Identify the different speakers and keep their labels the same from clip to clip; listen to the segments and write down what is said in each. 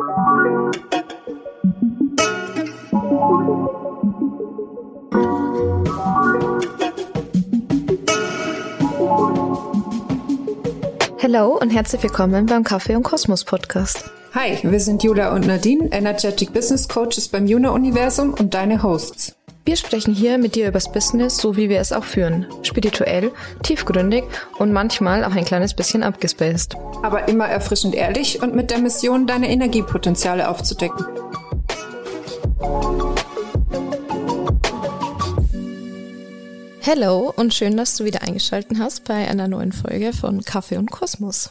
Speaker 1: Hallo und herzlich willkommen beim Kaffee und Kosmos Podcast.
Speaker 2: Hi, wir sind Jula und Nadine, Energetic Business Coaches beim Juna Universum und deine Hosts.
Speaker 1: Wir sprechen hier mit dir übers Business, so wie wir es auch führen. Spirituell, tiefgründig und manchmal auch ein kleines bisschen abgespaced.
Speaker 2: Aber immer erfrischend ehrlich und mit der Mission, deine Energiepotenziale aufzudecken.
Speaker 1: Hallo und schön, dass du wieder eingeschaltet hast bei einer neuen Folge von Kaffee und Kosmos.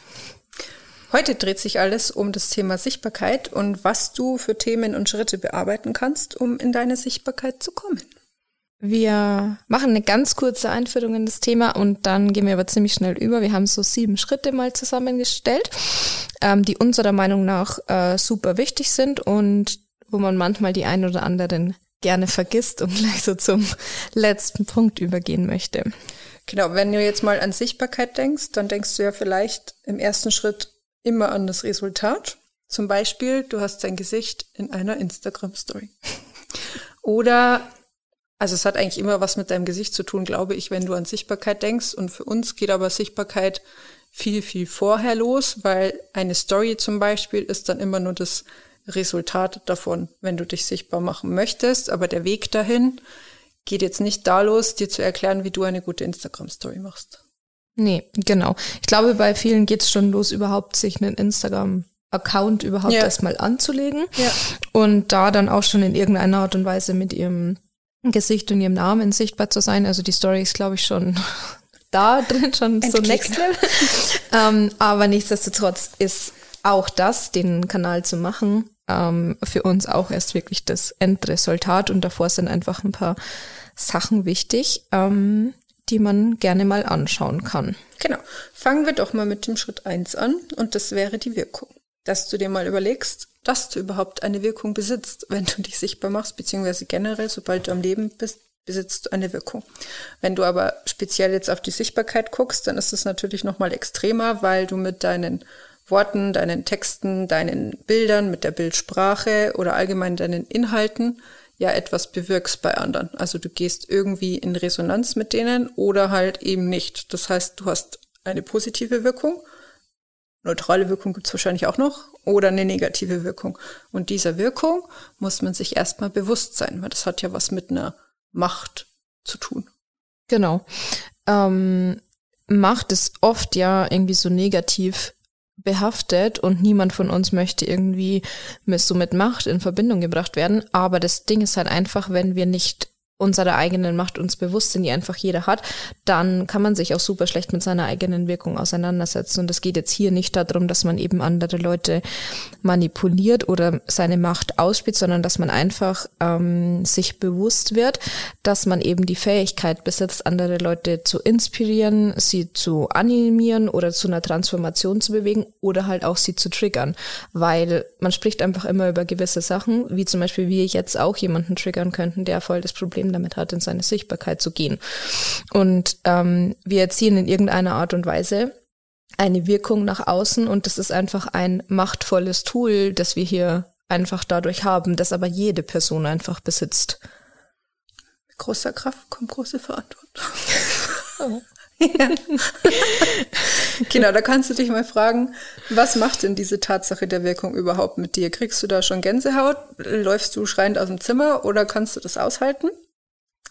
Speaker 2: Heute dreht sich alles um das Thema Sichtbarkeit und was du für Themen und Schritte bearbeiten kannst, um in deine Sichtbarkeit zu kommen.
Speaker 1: Wir machen eine ganz kurze Einführung in das Thema und dann gehen wir aber ziemlich schnell über. Wir haben so sieben Schritte mal zusammengestellt, ähm, die unserer Meinung nach äh, super wichtig sind und wo man manchmal die ein oder anderen gerne vergisst und gleich so zum letzten Punkt übergehen möchte.
Speaker 2: Genau, wenn du jetzt mal an Sichtbarkeit denkst, dann denkst du ja vielleicht im ersten Schritt immer an das Resultat. Zum Beispiel, du hast dein Gesicht in einer Instagram-Story. Oder, also es hat eigentlich immer was mit deinem Gesicht zu tun, glaube ich, wenn du an Sichtbarkeit denkst. Und für uns geht aber Sichtbarkeit viel, viel vorher los, weil eine Story zum Beispiel ist dann immer nur das Resultat davon, wenn du dich sichtbar machen möchtest. Aber der Weg dahin geht jetzt nicht da los, dir zu erklären, wie du eine gute Instagram-Story machst.
Speaker 1: Nee, genau. Ich glaube, bei vielen geht es schon los, überhaupt sich einen Instagram-Account überhaupt ja. erstmal anzulegen ja. und da dann auch schon in irgendeiner Art und Weise mit ihrem Gesicht und ihrem Namen sichtbar zu sein. Also die Story ist, glaube ich, schon da drin, schon so next level. ähm, aber nichtsdestotrotz ist auch das, den Kanal zu machen, ähm, für uns auch erst wirklich das Endresultat und davor sind einfach ein paar Sachen wichtig. Ähm, die man gerne mal anschauen kann.
Speaker 2: Genau. Fangen wir doch mal mit dem Schritt eins an und das wäre die Wirkung. Dass du dir mal überlegst, dass du überhaupt eine Wirkung besitzt, wenn du dich sichtbar machst, beziehungsweise generell, sobald du am Leben bist, besitzt du eine Wirkung. Wenn du aber speziell jetzt auf die Sichtbarkeit guckst, dann ist es natürlich nochmal extremer, weil du mit deinen Worten, deinen Texten, deinen Bildern, mit der Bildsprache oder allgemein deinen Inhalten ja etwas bewirkst bei anderen. Also du gehst irgendwie in Resonanz mit denen oder halt eben nicht. Das heißt, du hast eine positive Wirkung, neutrale Wirkung gibt's wahrscheinlich auch noch, oder eine negative Wirkung. Und dieser Wirkung muss man sich erstmal bewusst sein, weil das hat ja was mit einer Macht zu tun.
Speaker 1: Genau. Ähm, Macht ist oft ja irgendwie so negativ behaftet und niemand von uns möchte irgendwie mit, so mit Macht in Verbindung gebracht werden. Aber das Ding ist halt einfach, wenn wir nicht unserer eigenen Macht uns bewusst sind, die einfach jeder hat, dann kann man sich auch super schlecht mit seiner eigenen Wirkung auseinandersetzen. Und es geht jetzt hier nicht darum, dass man eben andere Leute manipuliert oder seine Macht ausspielt, sondern dass man einfach ähm, sich bewusst wird, dass man eben die Fähigkeit besitzt, andere Leute zu inspirieren, sie zu animieren oder zu einer Transformation zu bewegen oder halt auch sie zu triggern. Weil man spricht einfach immer über gewisse Sachen, wie zum Beispiel wir jetzt auch jemanden triggern könnten, der voll das Problem damit hat, in seine Sichtbarkeit zu gehen. Und ähm, wir erzielen in irgendeiner Art und Weise eine Wirkung nach außen und das ist einfach ein machtvolles Tool, das wir hier einfach dadurch haben, das aber jede Person einfach besitzt.
Speaker 2: Mit großer Kraft kommt große Verantwortung. Oh. Ja. genau, da kannst du dich mal fragen, was macht denn diese Tatsache der Wirkung überhaupt mit dir? Kriegst du da schon Gänsehaut? Läufst du schreiend aus dem Zimmer oder kannst du das aushalten?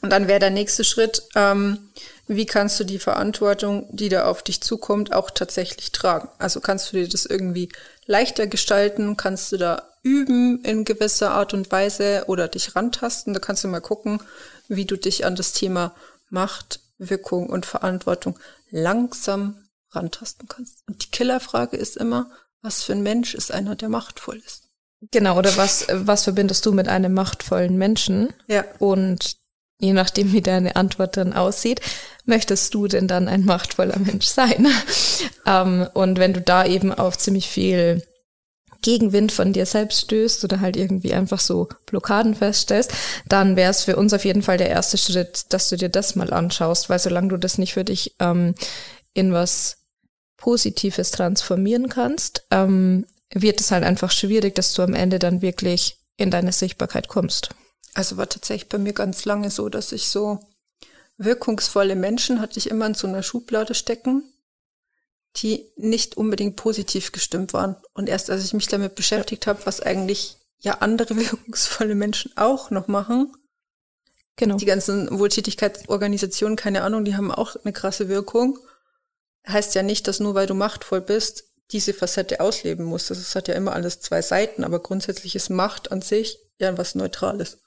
Speaker 2: Und dann wäre der nächste Schritt, ähm, wie kannst du die Verantwortung, die da auf dich zukommt, auch tatsächlich tragen? Also kannst du dir das irgendwie leichter gestalten? Kannst du da üben in gewisser Art und Weise oder dich rantasten? Da kannst du mal gucken, wie du dich an das Thema Macht, Wirkung und Verantwortung langsam rantasten kannst. Und die Killerfrage ist immer, was für ein Mensch ist einer, der machtvoll ist?
Speaker 1: Genau, oder was, was verbindest du mit einem machtvollen Menschen?
Speaker 2: Ja.
Speaker 1: Und je nachdem, wie deine Antwort dann aussieht, möchtest du denn dann ein machtvoller Mensch sein? ähm, und wenn du da eben auf ziemlich viel Gegenwind von dir selbst stößt oder halt irgendwie einfach so Blockaden feststellst, dann wäre es für uns auf jeden Fall der erste Schritt, dass du dir das mal anschaust, weil solange du das nicht für dich ähm, in was Positives transformieren kannst, ähm, wird es halt einfach schwierig, dass du am Ende dann wirklich in deine Sichtbarkeit kommst.
Speaker 2: Also war tatsächlich bei mir ganz lange so, dass ich so wirkungsvolle Menschen hatte ich immer in so einer Schublade stecken, die nicht unbedingt positiv gestimmt waren. Und erst als ich mich damit beschäftigt habe, was eigentlich ja andere wirkungsvolle Menschen auch noch machen, genau. die ganzen Wohltätigkeitsorganisationen, keine Ahnung, die haben auch eine krasse Wirkung, heißt ja nicht, dass nur weil du machtvoll bist, diese Facette ausleben musst. Das hat ja immer alles zwei Seiten, aber grundsätzlich ist Macht an sich ja was Neutrales.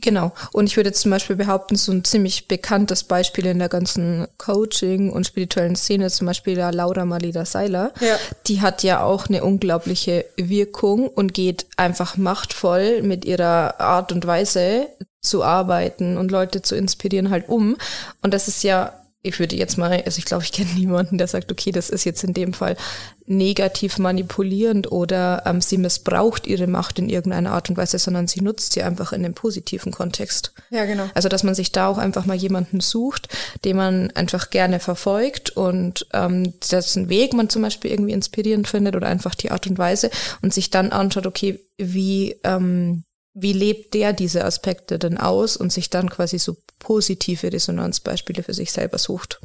Speaker 1: Genau. Und ich würde jetzt zum Beispiel behaupten, so ein ziemlich bekanntes Beispiel in der ganzen Coaching- und spirituellen Szene, zum Beispiel der Laura Malida Seiler, ja. die hat ja auch eine unglaubliche Wirkung und geht einfach machtvoll mit ihrer Art und Weise zu arbeiten und Leute zu inspirieren halt um. Und das ist ja ich würde jetzt mal, also ich glaube, ich kenne niemanden, der sagt, okay, das ist jetzt in dem Fall negativ manipulierend oder ähm, sie missbraucht ihre Macht in irgendeiner Art und Weise, sondern sie nutzt sie einfach in dem positiven Kontext.
Speaker 2: Ja, genau.
Speaker 1: Also dass man sich da auch einfach mal jemanden sucht, den man einfach gerne verfolgt und ähm, dessen Weg man zum Beispiel irgendwie inspirierend findet oder einfach die Art und Weise und sich dann anschaut, okay, wie ähm, wie lebt der diese Aspekte denn aus und sich dann quasi so positive Resonanzbeispiele für sich selber sucht.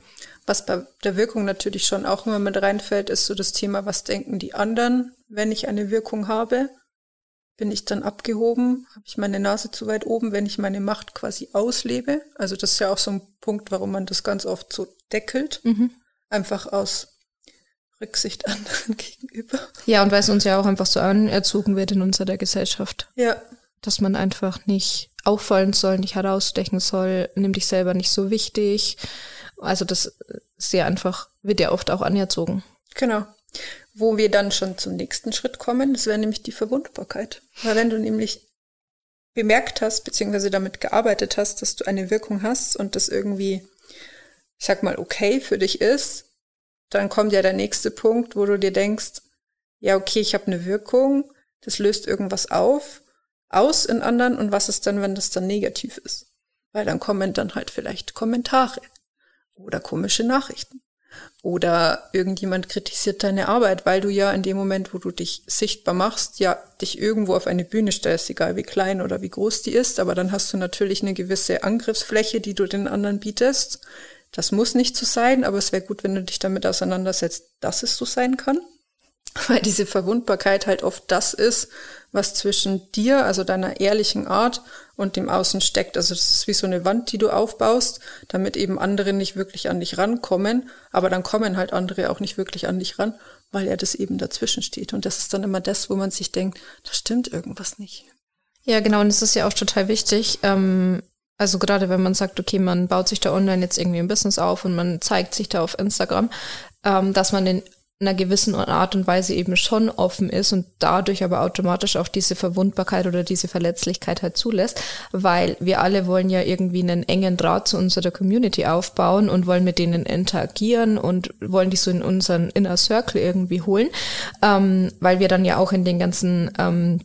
Speaker 2: Was bei der Wirkung natürlich schon auch immer mit reinfällt, ist so das Thema, was denken die anderen, wenn ich eine Wirkung habe? Bin ich dann abgehoben? Habe ich meine Nase zu weit oben, wenn ich meine Macht quasi auslebe? Also das ist ja auch so ein Punkt, warum man das ganz oft so deckelt. Mhm. Einfach aus Rücksicht anderen gegenüber.
Speaker 1: Ja, und weil es uns ja auch einfach so anerzogen wird in unserer Gesellschaft.
Speaker 2: Ja,
Speaker 1: dass man einfach nicht auffallen soll, nicht herausstechen soll, nimm dich selber nicht so wichtig. Also das ist ja einfach, wird ja oft auch anerzogen.
Speaker 2: Genau. Wo wir dann schon zum nächsten Schritt kommen, das wäre nämlich die Verwundbarkeit. Weil wenn du nämlich bemerkt hast, beziehungsweise damit gearbeitet hast, dass du eine Wirkung hast und das irgendwie, ich sag mal, okay für dich ist, dann kommt ja der nächste Punkt, wo du dir denkst, ja, okay, ich habe eine Wirkung, das löst irgendwas auf aus in anderen und was ist dann, wenn das dann negativ ist? Weil dann kommen dann halt vielleicht Kommentare oder komische Nachrichten. Oder irgendjemand kritisiert deine Arbeit, weil du ja in dem Moment, wo du dich sichtbar machst, ja dich irgendwo auf eine Bühne stellst, egal wie klein oder wie groß die ist, aber dann hast du natürlich eine gewisse Angriffsfläche, die du den anderen bietest. Das muss nicht so sein, aber es wäre gut, wenn du dich damit auseinandersetzt, dass es so sein kann. Weil diese Verwundbarkeit halt oft das ist, was zwischen dir, also deiner ehrlichen Art und dem Außen steckt. Also das ist wie so eine Wand, die du aufbaust, damit eben andere nicht wirklich an dich rankommen. Aber dann kommen halt andere auch nicht wirklich an dich ran, weil ja das eben dazwischen steht. Und das ist dann immer das, wo man sich denkt, da stimmt irgendwas nicht.
Speaker 1: Ja, genau. Und es ist ja auch total wichtig. Ähm also gerade wenn man sagt, okay, man baut sich da online jetzt irgendwie ein Business auf und man zeigt sich da auf Instagram, ähm, dass man den einer gewissen Art und Weise eben schon offen ist und dadurch aber automatisch auch diese Verwundbarkeit oder diese Verletzlichkeit halt zulässt, weil wir alle wollen ja irgendwie einen engen Draht zu unserer Community aufbauen und wollen mit denen interagieren und wollen die so in unseren Inner Circle irgendwie holen, ähm, weil wir dann ja auch in den ganzen ähm,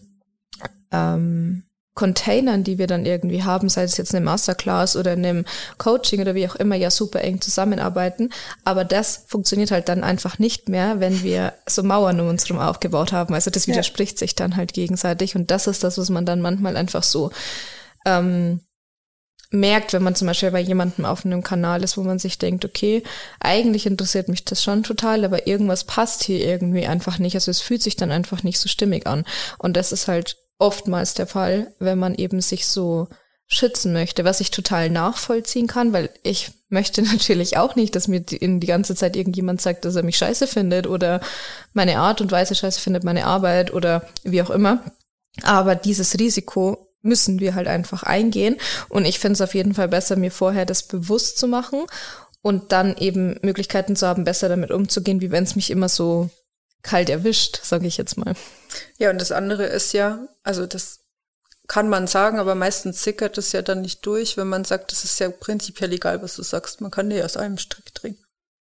Speaker 1: ähm, Containern, die wir dann irgendwie haben, sei es jetzt eine Masterclass oder einem Coaching oder wie auch immer, ja super eng zusammenarbeiten. Aber das funktioniert halt dann einfach nicht mehr, wenn wir so Mauern um uns herum aufgebaut haben. Also das widerspricht ja. sich dann halt gegenseitig. Und das ist das, was man dann manchmal einfach so ähm, merkt, wenn man zum Beispiel bei jemandem auf einem Kanal ist, wo man sich denkt, okay, eigentlich interessiert mich das schon total, aber irgendwas passt hier irgendwie einfach nicht. Also es fühlt sich dann einfach nicht so stimmig an. Und das ist halt oftmals der Fall, wenn man eben sich so schützen möchte, was ich total nachvollziehen kann, weil ich möchte natürlich auch nicht, dass mir in die ganze Zeit irgendjemand sagt, dass er mich scheiße findet oder meine Art und Weise scheiße findet, meine Arbeit oder wie auch immer. Aber dieses Risiko müssen wir halt einfach eingehen. Und ich finde es auf jeden Fall besser, mir vorher das bewusst zu machen und dann eben Möglichkeiten zu haben, besser damit umzugehen, wie wenn es mich immer so kalt erwischt, sage ich jetzt mal.
Speaker 2: Ja, und das andere ist ja, also das kann man sagen, aber meistens sickert es ja dann nicht durch, wenn man sagt, es ist ja prinzipiell egal, was du sagst. Man kann dir aus einem Strick drehen.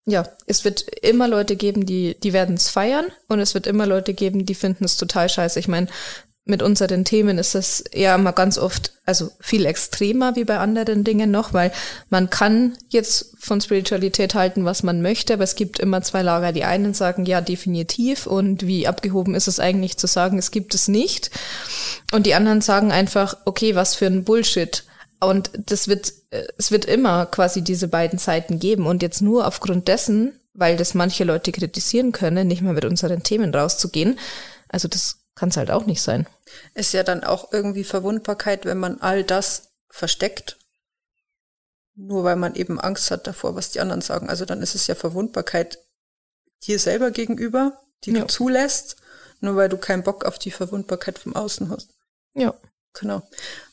Speaker 1: Ja, es wird immer Leute geben, die, die werden es feiern und es wird immer Leute geben, die finden es total scheiße. Ich meine, mit unseren Themen ist es ja mal ganz oft, also viel extremer wie bei anderen Dingen noch, weil man kann jetzt von Spiritualität halten, was man möchte, aber es gibt immer zwei Lager. Die einen sagen, ja, definitiv und wie abgehoben ist es eigentlich zu sagen, es gibt es nicht. Und die anderen sagen einfach, okay, was für ein Bullshit. Und das wird, es wird immer quasi diese beiden Seiten geben. Und jetzt nur aufgrund dessen, weil das manche Leute kritisieren können, nicht mehr mit unseren Themen rauszugehen. Also das kann es halt auch nicht sein.
Speaker 2: Ist ja dann auch irgendwie Verwundbarkeit, wenn man all das versteckt. Nur weil man eben Angst hat davor, was die anderen sagen. Also dann ist es ja Verwundbarkeit dir selber gegenüber, die ja. du zulässt, nur weil du keinen Bock auf die Verwundbarkeit vom Außen hast.
Speaker 1: Ja.
Speaker 2: Genau.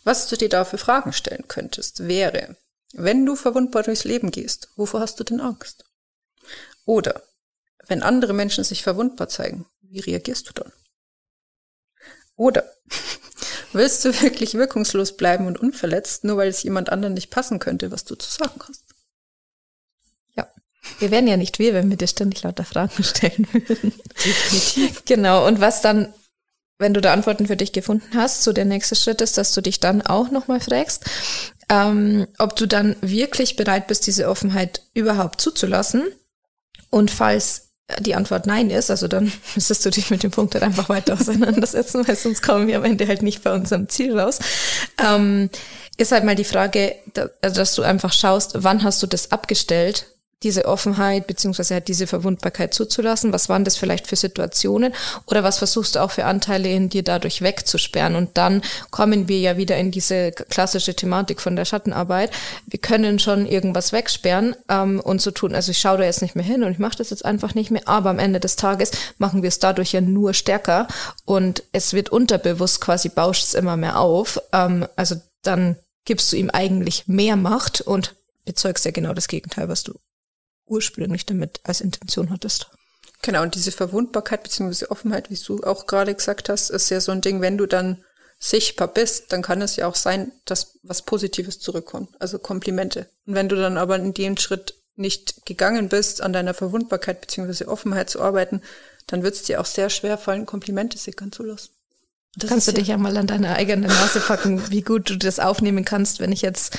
Speaker 2: Was du dir da für Fragen stellen könntest, wäre, wenn du verwundbar durchs Leben gehst, wovor hast du denn Angst? Oder wenn andere Menschen sich verwundbar zeigen, wie reagierst du dann? Oder willst du wirklich wirkungslos bleiben und unverletzt, nur weil es jemand anderen nicht passen könnte, was du zu sagen hast?
Speaker 1: Ja. Wir wären ja nicht wir, wenn wir dir ständig lauter Fragen stellen würden. Definitiv. Genau. Und was dann, wenn du da Antworten für dich gefunden hast, so der nächste Schritt ist, dass du dich dann auch nochmal fragst, ähm, ob du dann wirklich bereit bist, diese Offenheit überhaupt zuzulassen. Und falls die Antwort nein ist, also dann müsstest du dich mit dem Punkt halt einfach weiter auseinandersetzen, weil sonst kommen wir am Ende halt nicht bei unserem Ziel raus. Ähm, ist halt mal die Frage, also dass du einfach schaust, wann hast du das abgestellt diese Offenheit beziehungsweise halt diese Verwundbarkeit zuzulassen? Was waren das vielleicht für Situationen? Oder was versuchst du auch für Anteile in dir dadurch wegzusperren? Und dann kommen wir ja wieder in diese klassische Thematik von der Schattenarbeit. Wir können schon irgendwas wegsperren ähm, und so tun. Also ich schaue da jetzt nicht mehr hin und ich mache das jetzt einfach nicht mehr. Aber am Ende des Tages machen wir es dadurch ja nur stärker und es wird unterbewusst quasi bauscht es immer mehr auf. Ähm, also dann gibst du ihm eigentlich mehr Macht und bezeugst ja genau das Gegenteil, was du ursprünglich damit als Intention hattest.
Speaker 2: Genau, und diese Verwundbarkeit bzw. Offenheit, wie du auch gerade gesagt hast, ist ja so ein Ding, wenn du dann sichtbar bist, dann kann es ja auch sein, dass was Positives zurückkommt, also Komplimente. Und wenn du dann aber in den Schritt nicht gegangen bist, an deiner Verwundbarkeit bzw. Offenheit zu arbeiten, dann wird es dir auch sehr schwer fallen, Komplimente sickern zu lassen.
Speaker 1: Das kannst du dich ja mal an deine eigene Nase packen, wie gut du das aufnehmen kannst, wenn ich jetzt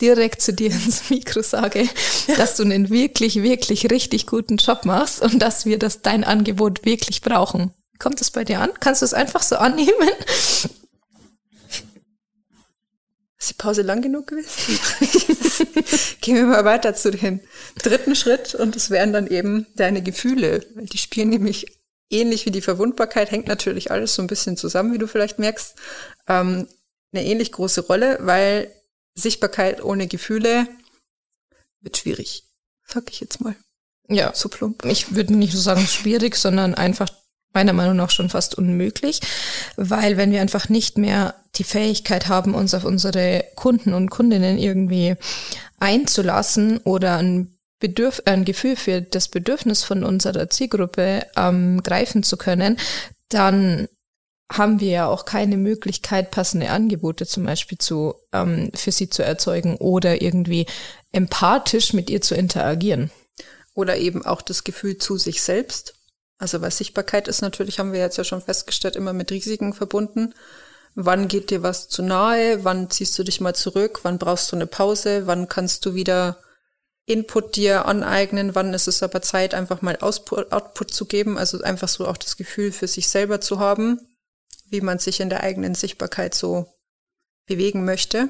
Speaker 1: direkt zu dir ins Mikro sage, dass du einen wirklich, wirklich richtig guten Job machst und dass wir das dein Angebot wirklich brauchen. Kommt das bei dir an? Kannst du es einfach so annehmen?
Speaker 2: Ist die Pause lang genug gewesen? Gehen wir mal weiter zu dem dritten Schritt und das wären dann eben deine Gefühle, weil die spielen nämlich ähnlich wie die Verwundbarkeit, hängt natürlich alles so ein bisschen zusammen, wie du vielleicht merkst, ähm, eine ähnlich große Rolle, weil Sichtbarkeit ohne Gefühle wird schwierig, sag ich jetzt mal.
Speaker 1: Ja, so plump. Ich würde nicht so sagen schwierig, sondern einfach meiner Meinung nach schon fast unmöglich, weil wenn wir einfach nicht mehr die Fähigkeit haben, uns auf unsere Kunden und Kundinnen irgendwie einzulassen oder ein Bedürf ein Gefühl für das Bedürfnis von unserer Zielgruppe ähm, greifen zu können, dann haben wir ja auch keine Möglichkeit, passende Angebote zum Beispiel zu, ähm, für sie zu erzeugen oder irgendwie empathisch mit ihr zu interagieren.
Speaker 2: Oder eben auch das Gefühl zu sich selbst. Also weil Sichtbarkeit ist natürlich, haben wir jetzt ja schon festgestellt, immer mit Risiken verbunden. Wann geht dir was zu nahe? Wann ziehst du dich mal zurück? Wann brauchst du eine Pause? Wann kannst du wieder Input dir aneignen? Wann ist es aber Zeit, einfach mal Output zu geben? Also einfach so auch das Gefühl für sich selber zu haben wie man sich in der eigenen Sichtbarkeit so bewegen möchte,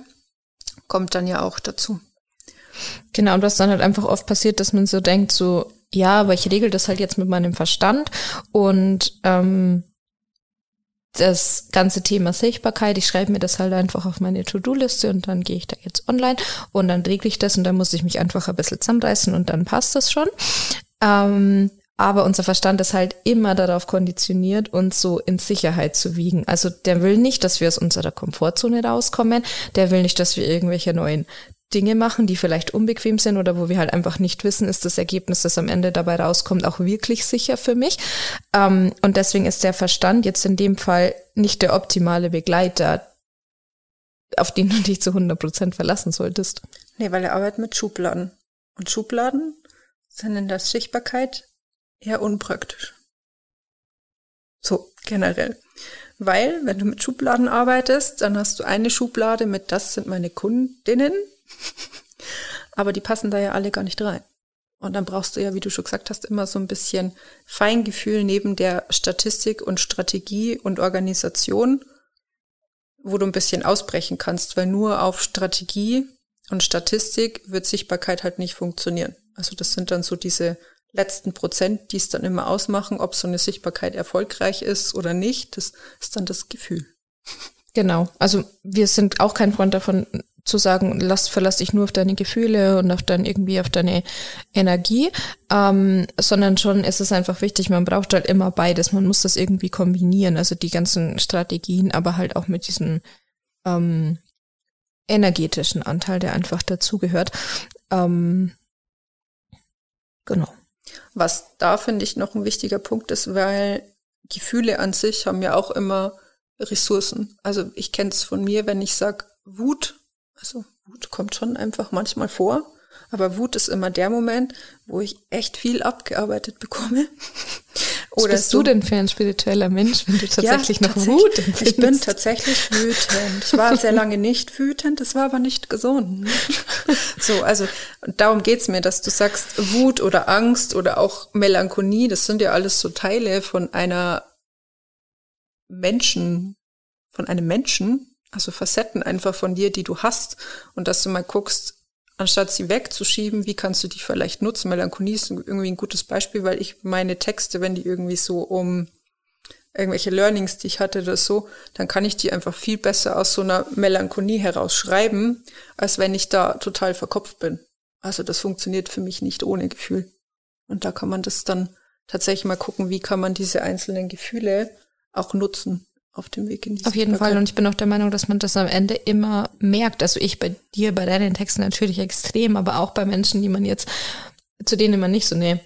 Speaker 2: kommt dann ja auch dazu.
Speaker 1: Genau, und was dann halt einfach oft passiert, dass man so denkt, so, ja, aber ich regel das halt jetzt mit meinem Verstand und ähm, das ganze Thema Sichtbarkeit, ich schreibe mir das halt einfach auf meine To-Do-Liste und dann gehe ich da jetzt online und dann regle ich das und dann muss ich mich einfach ein bisschen zusammenreißen und dann passt das schon. Ähm, aber unser Verstand ist halt immer darauf konditioniert, uns so in Sicherheit zu wiegen. Also der will nicht, dass wir aus unserer Komfortzone rauskommen. Der will nicht, dass wir irgendwelche neuen Dinge machen, die vielleicht unbequem sind oder wo wir halt einfach nicht wissen, ist das Ergebnis, das am Ende dabei rauskommt, auch wirklich sicher für mich. Ähm, und deswegen ist der Verstand jetzt in dem Fall nicht der optimale Begleiter, auf den du dich zu 100 Prozent verlassen solltest.
Speaker 2: Nee, weil er arbeitet mit Schubladen. Und Schubladen sind in der Sichtbarkeit eher unpraktisch. So, generell. Weil, wenn du mit Schubladen arbeitest, dann hast du eine Schublade mit, das sind meine Kundinnen, aber die passen da ja alle gar nicht rein. Und dann brauchst du ja, wie du schon gesagt hast, immer so ein bisschen Feingefühl neben der Statistik und Strategie und Organisation, wo du ein bisschen ausbrechen kannst, weil nur auf Strategie und Statistik wird Sichtbarkeit halt nicht funktionieren. Also das sind dann so diese letzten Prozent, die es dann immer ausmachen, ob so eine Sichtbarkeit erfolgreich ist oder nicht. Das ist dann das Gefühl.
Speaker 1: Genau. Also wir sind auch kein Freund davon, zu sagen, lass, verlass dich nur auf deine Gefühle und auf dein irgendwie auf deine Energie, ähm, sondern schon ist es einfach wichtig, man braucht halt immer beides, man muss das irgendwie kombinieren, also die ganzen Strategien, aber halt auch mit diesem ähm, energetischen Anteil, der einfach dazugehört. Ähm, genau.
Speaker 2: Was da finde ich noch ein wichtiger Punkt ist, weil Gefühle an sich haben ja auch immer Ressourcen. Also ich kenne es von mir, wenn ich sage Wut also Wut kommt schon einfach manchmal vor, aber Wut ist immer der Moment, wo ich echt viel abgearbeitet bekomme.
Speaker 1: Was Oder bist so. du denn für ein spiritueller Mensch, wenn du tatsächlich ja, noch Wut
Speaker 2: empfindest? Ich bin tatsächlich wütend. Ich war sehr lange nicht wütend, das war aber nicht gesund. So, also darum geht's mir, dass du sagst, Wut oder Angst oder auch Melancholie, das sind ja alles so Teile von einer Menschen, von einem Menschen, also Facetten einfach von dir, die du hast und dass du mal guckst, anstatt sie wegzuschieben, wie kannst du die vielleicht nutzen? Melancholie ist irgendwie ein gutes Beispiel, weil ich meine Texte, wenn die irgendwie so um irgendwelche Learnings, die ich hatte oder so, dann kann ich die einfach viel besser aus so einer Melancholie heraus schreiben, als wenn ich da total verkopft bin. Also das funktioniert für mich nicht ohne Gefühl. Und da kann man das dann tatsächlich mal gucken, wie kann man diese einzelnen Gefühle auch nutzen auf dem Weg in die
Speaker 1: Auf jeden Fall. Und ich bin auch der Meinung, dass man das am Ende immer merkt. Also ich bei dir, bei deinen Texten natürlich extrem, aber auch bei Menschen, die man jetzt, zu denen man nicht so eine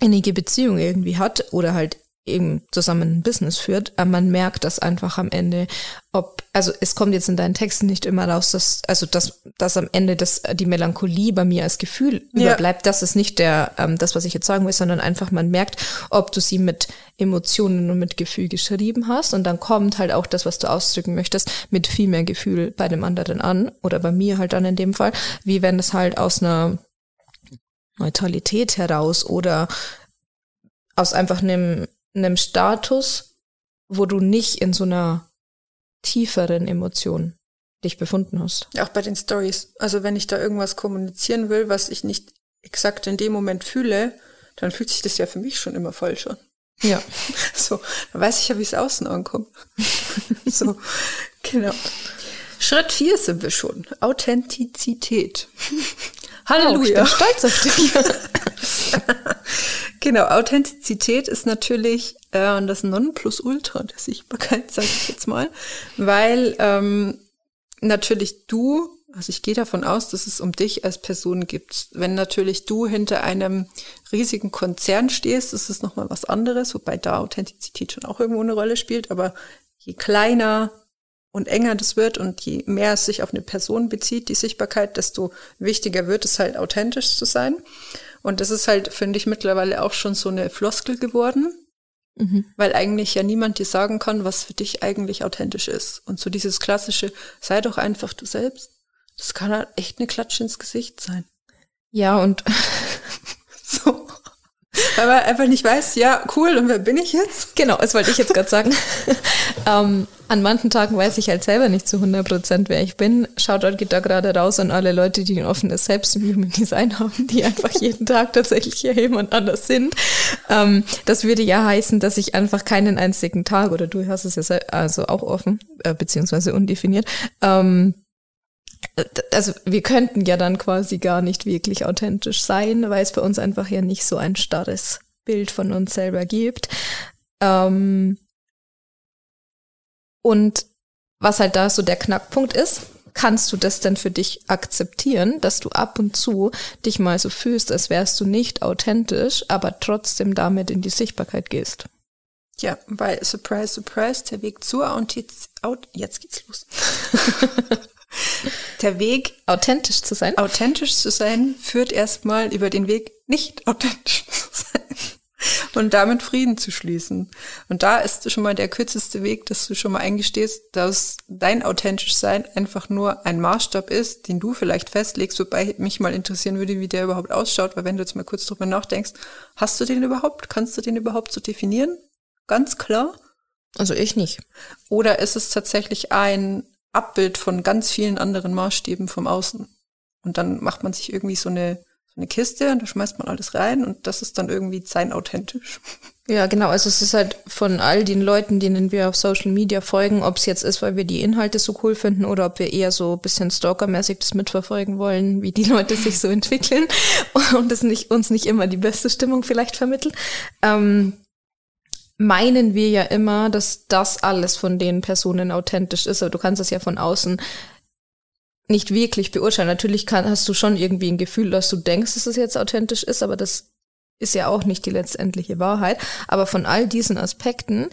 Speaker 1: innige Beziehung irgendwie hat oder halt eben zusammen ein Business führt, aber man merkt das einfach am Ende, ob, also es kommt jetzt in deinen Texten nicht immer raus, dass, also dass, dass am Ende das, die Melancholie bei mir als Gefühl ja. überbleibt, das ist nicht der, ähm, das, was ich jetzt sagen will, sondern einfach man merkt, ob du sie mit Emotionen und mit Gefühl geschrieben hast und dann kommt halt auch das, was du ausdrücken möchtest, mit viel mehr Gefühl bei dem anderen an oder bei mir halt dann in dem Fall, wie wenn es halt aus einer Neutralität heraus oder aus einfach einem einem Status, wo du nicht in so einer tieferen Emotion dich befunden hast.
Speaker 2: Auch bei den Stories. Also wenn ich da irgendwas kommunizieren will, was ich nicht exakt in dem Moment fühle, dann fühlt sich das ja für mich schon immer falsch an.
Speaker 1: Ja.
Speaker 2: So, dann weiß ich ja, wie es außen ankommt. so, genau. Schritt vier sind wir schon. Authentizität.
Speaker 1: Halleluja. Ich bin stolz auf dich.
Speaker 2: genau, Authentizität ist natürlich äh, das Nonplusultra der Sichtbarkeit, sage ich jetzt mal, weil ähm, natürlich du, also ich gehe davon aus, dass es um dich als Person gibt. Wenn natürlich du hinter einem riesigen Konzern stehst, ist es nochmal was anderes, wobei da Authentizität schon auch irgendwo eine Rolle spielt, aber je kleiner und enger das wird und je mehr es sich auf eine Person bezieht, die Sichtbarkeit, desto wichtiger wird es halt authentisch zu sein. Und das ist halt, finde ich, mittlerweile auch schon so eine Floskel geworden, mhm. weil eigentlich ja niemand dir sagen kann, was für dich eigentlich authentisch ist. Und so dieses klassische, sei doch einfach du selbst, das kann halt echt eine Klatsche ins Gesicht sein.
Speaker 1: Ja, und
Speaker 2: so. Weil man einfach nicht weiß, ja, cool, und wer bin ich jetzt?
Speaker 1: Genau, das wollte ich jetzt gerade sagen. ähm, an manchen Tagen weiß ich halt selber nicht zu 100 Prozent, wer ich bin. Shoutout geht da gerade raus an alle Leute, die ein offenes Selbst im Human Design haben, die einfach jeden Tag tatsächlich hier jemand anders sind. Ähm, das würde ja heißen, dass ich einfach keinen einzigen Tag, oder du hast es ja also auch offen, äh, beziehungsweise undefiniert, ähm, also wir könnten ja dann quasi gar nicht wirklich authentisch sein, weil es bei uns einfach ja nicht so ein starres Bild von uns selber gibt. Ähm und was halt da so der Knackpunkt ist, kannst du das denn für dich akzeptieren, dass du ab und zu dich mal so fühlst, als wärst du nicht authentisch, aber trotzdem damit in die Sichtbarkeit gehst?
Speaker 2: Ja, weil surprise, surprise, der Weg zur Authentiz, jetzt geht's los. Der Weg,
Speaker 1: authentisch zu sein,
Speaker 2: authentisch zu sein, führt erstmal über den Weg, nicht authentisch zu sein. und damit Frieden zu schließen. Und da ist schon mal der kürzeste Weg, dass du schon mal eingestehst, dass dein authentisch Sein einfach nur ein Maßstab ist, den du vielleicht festlegst, wobei mich mal interessieren würde, wie der überhaupt ausschaut, weil wenn du jetzt mal kurz drüber nachdenkst, hast du den überhaupt? Kannst du den überhaupt so definieren? Ganz klar?
Speaker 1: Also ich nicht.
Speaker 2: Oder ist es tatsächlich ein Abbild von ganz vielen anderen Maßstäben vom Außen? Und dann macht man sich irgendwie so eine eine Kiste und da schmeißt man alles rein und das ist dann irgendwie sein authentisch.
Speaker 1: Ja, genau. Also es ist halt von all den Leuten, denen wir auf Social Media folgen, ob es jetzt ist, weil wir die Inhalte so cool finden oder ob wir eher so bisschen stalkermäßig das mitverfolgen wollen, wie die Leute sich so entwickeln und es nicht, uns nicht immer die beste Stimmung vielleicht vermitteln. Ähm, meinen wir ja immer, dass das alles von den Personen authentisch ist, aber du kannst es ja von außen nicht wirklich beurteilen. Natürlich kann, hast du schon irgendwie ein Gefühl, dass du denkst, dass es jetzt authentisch ist, aber das ist ja auch nicht die letztendliche Wahrheit. Aber von all diesen Aspekten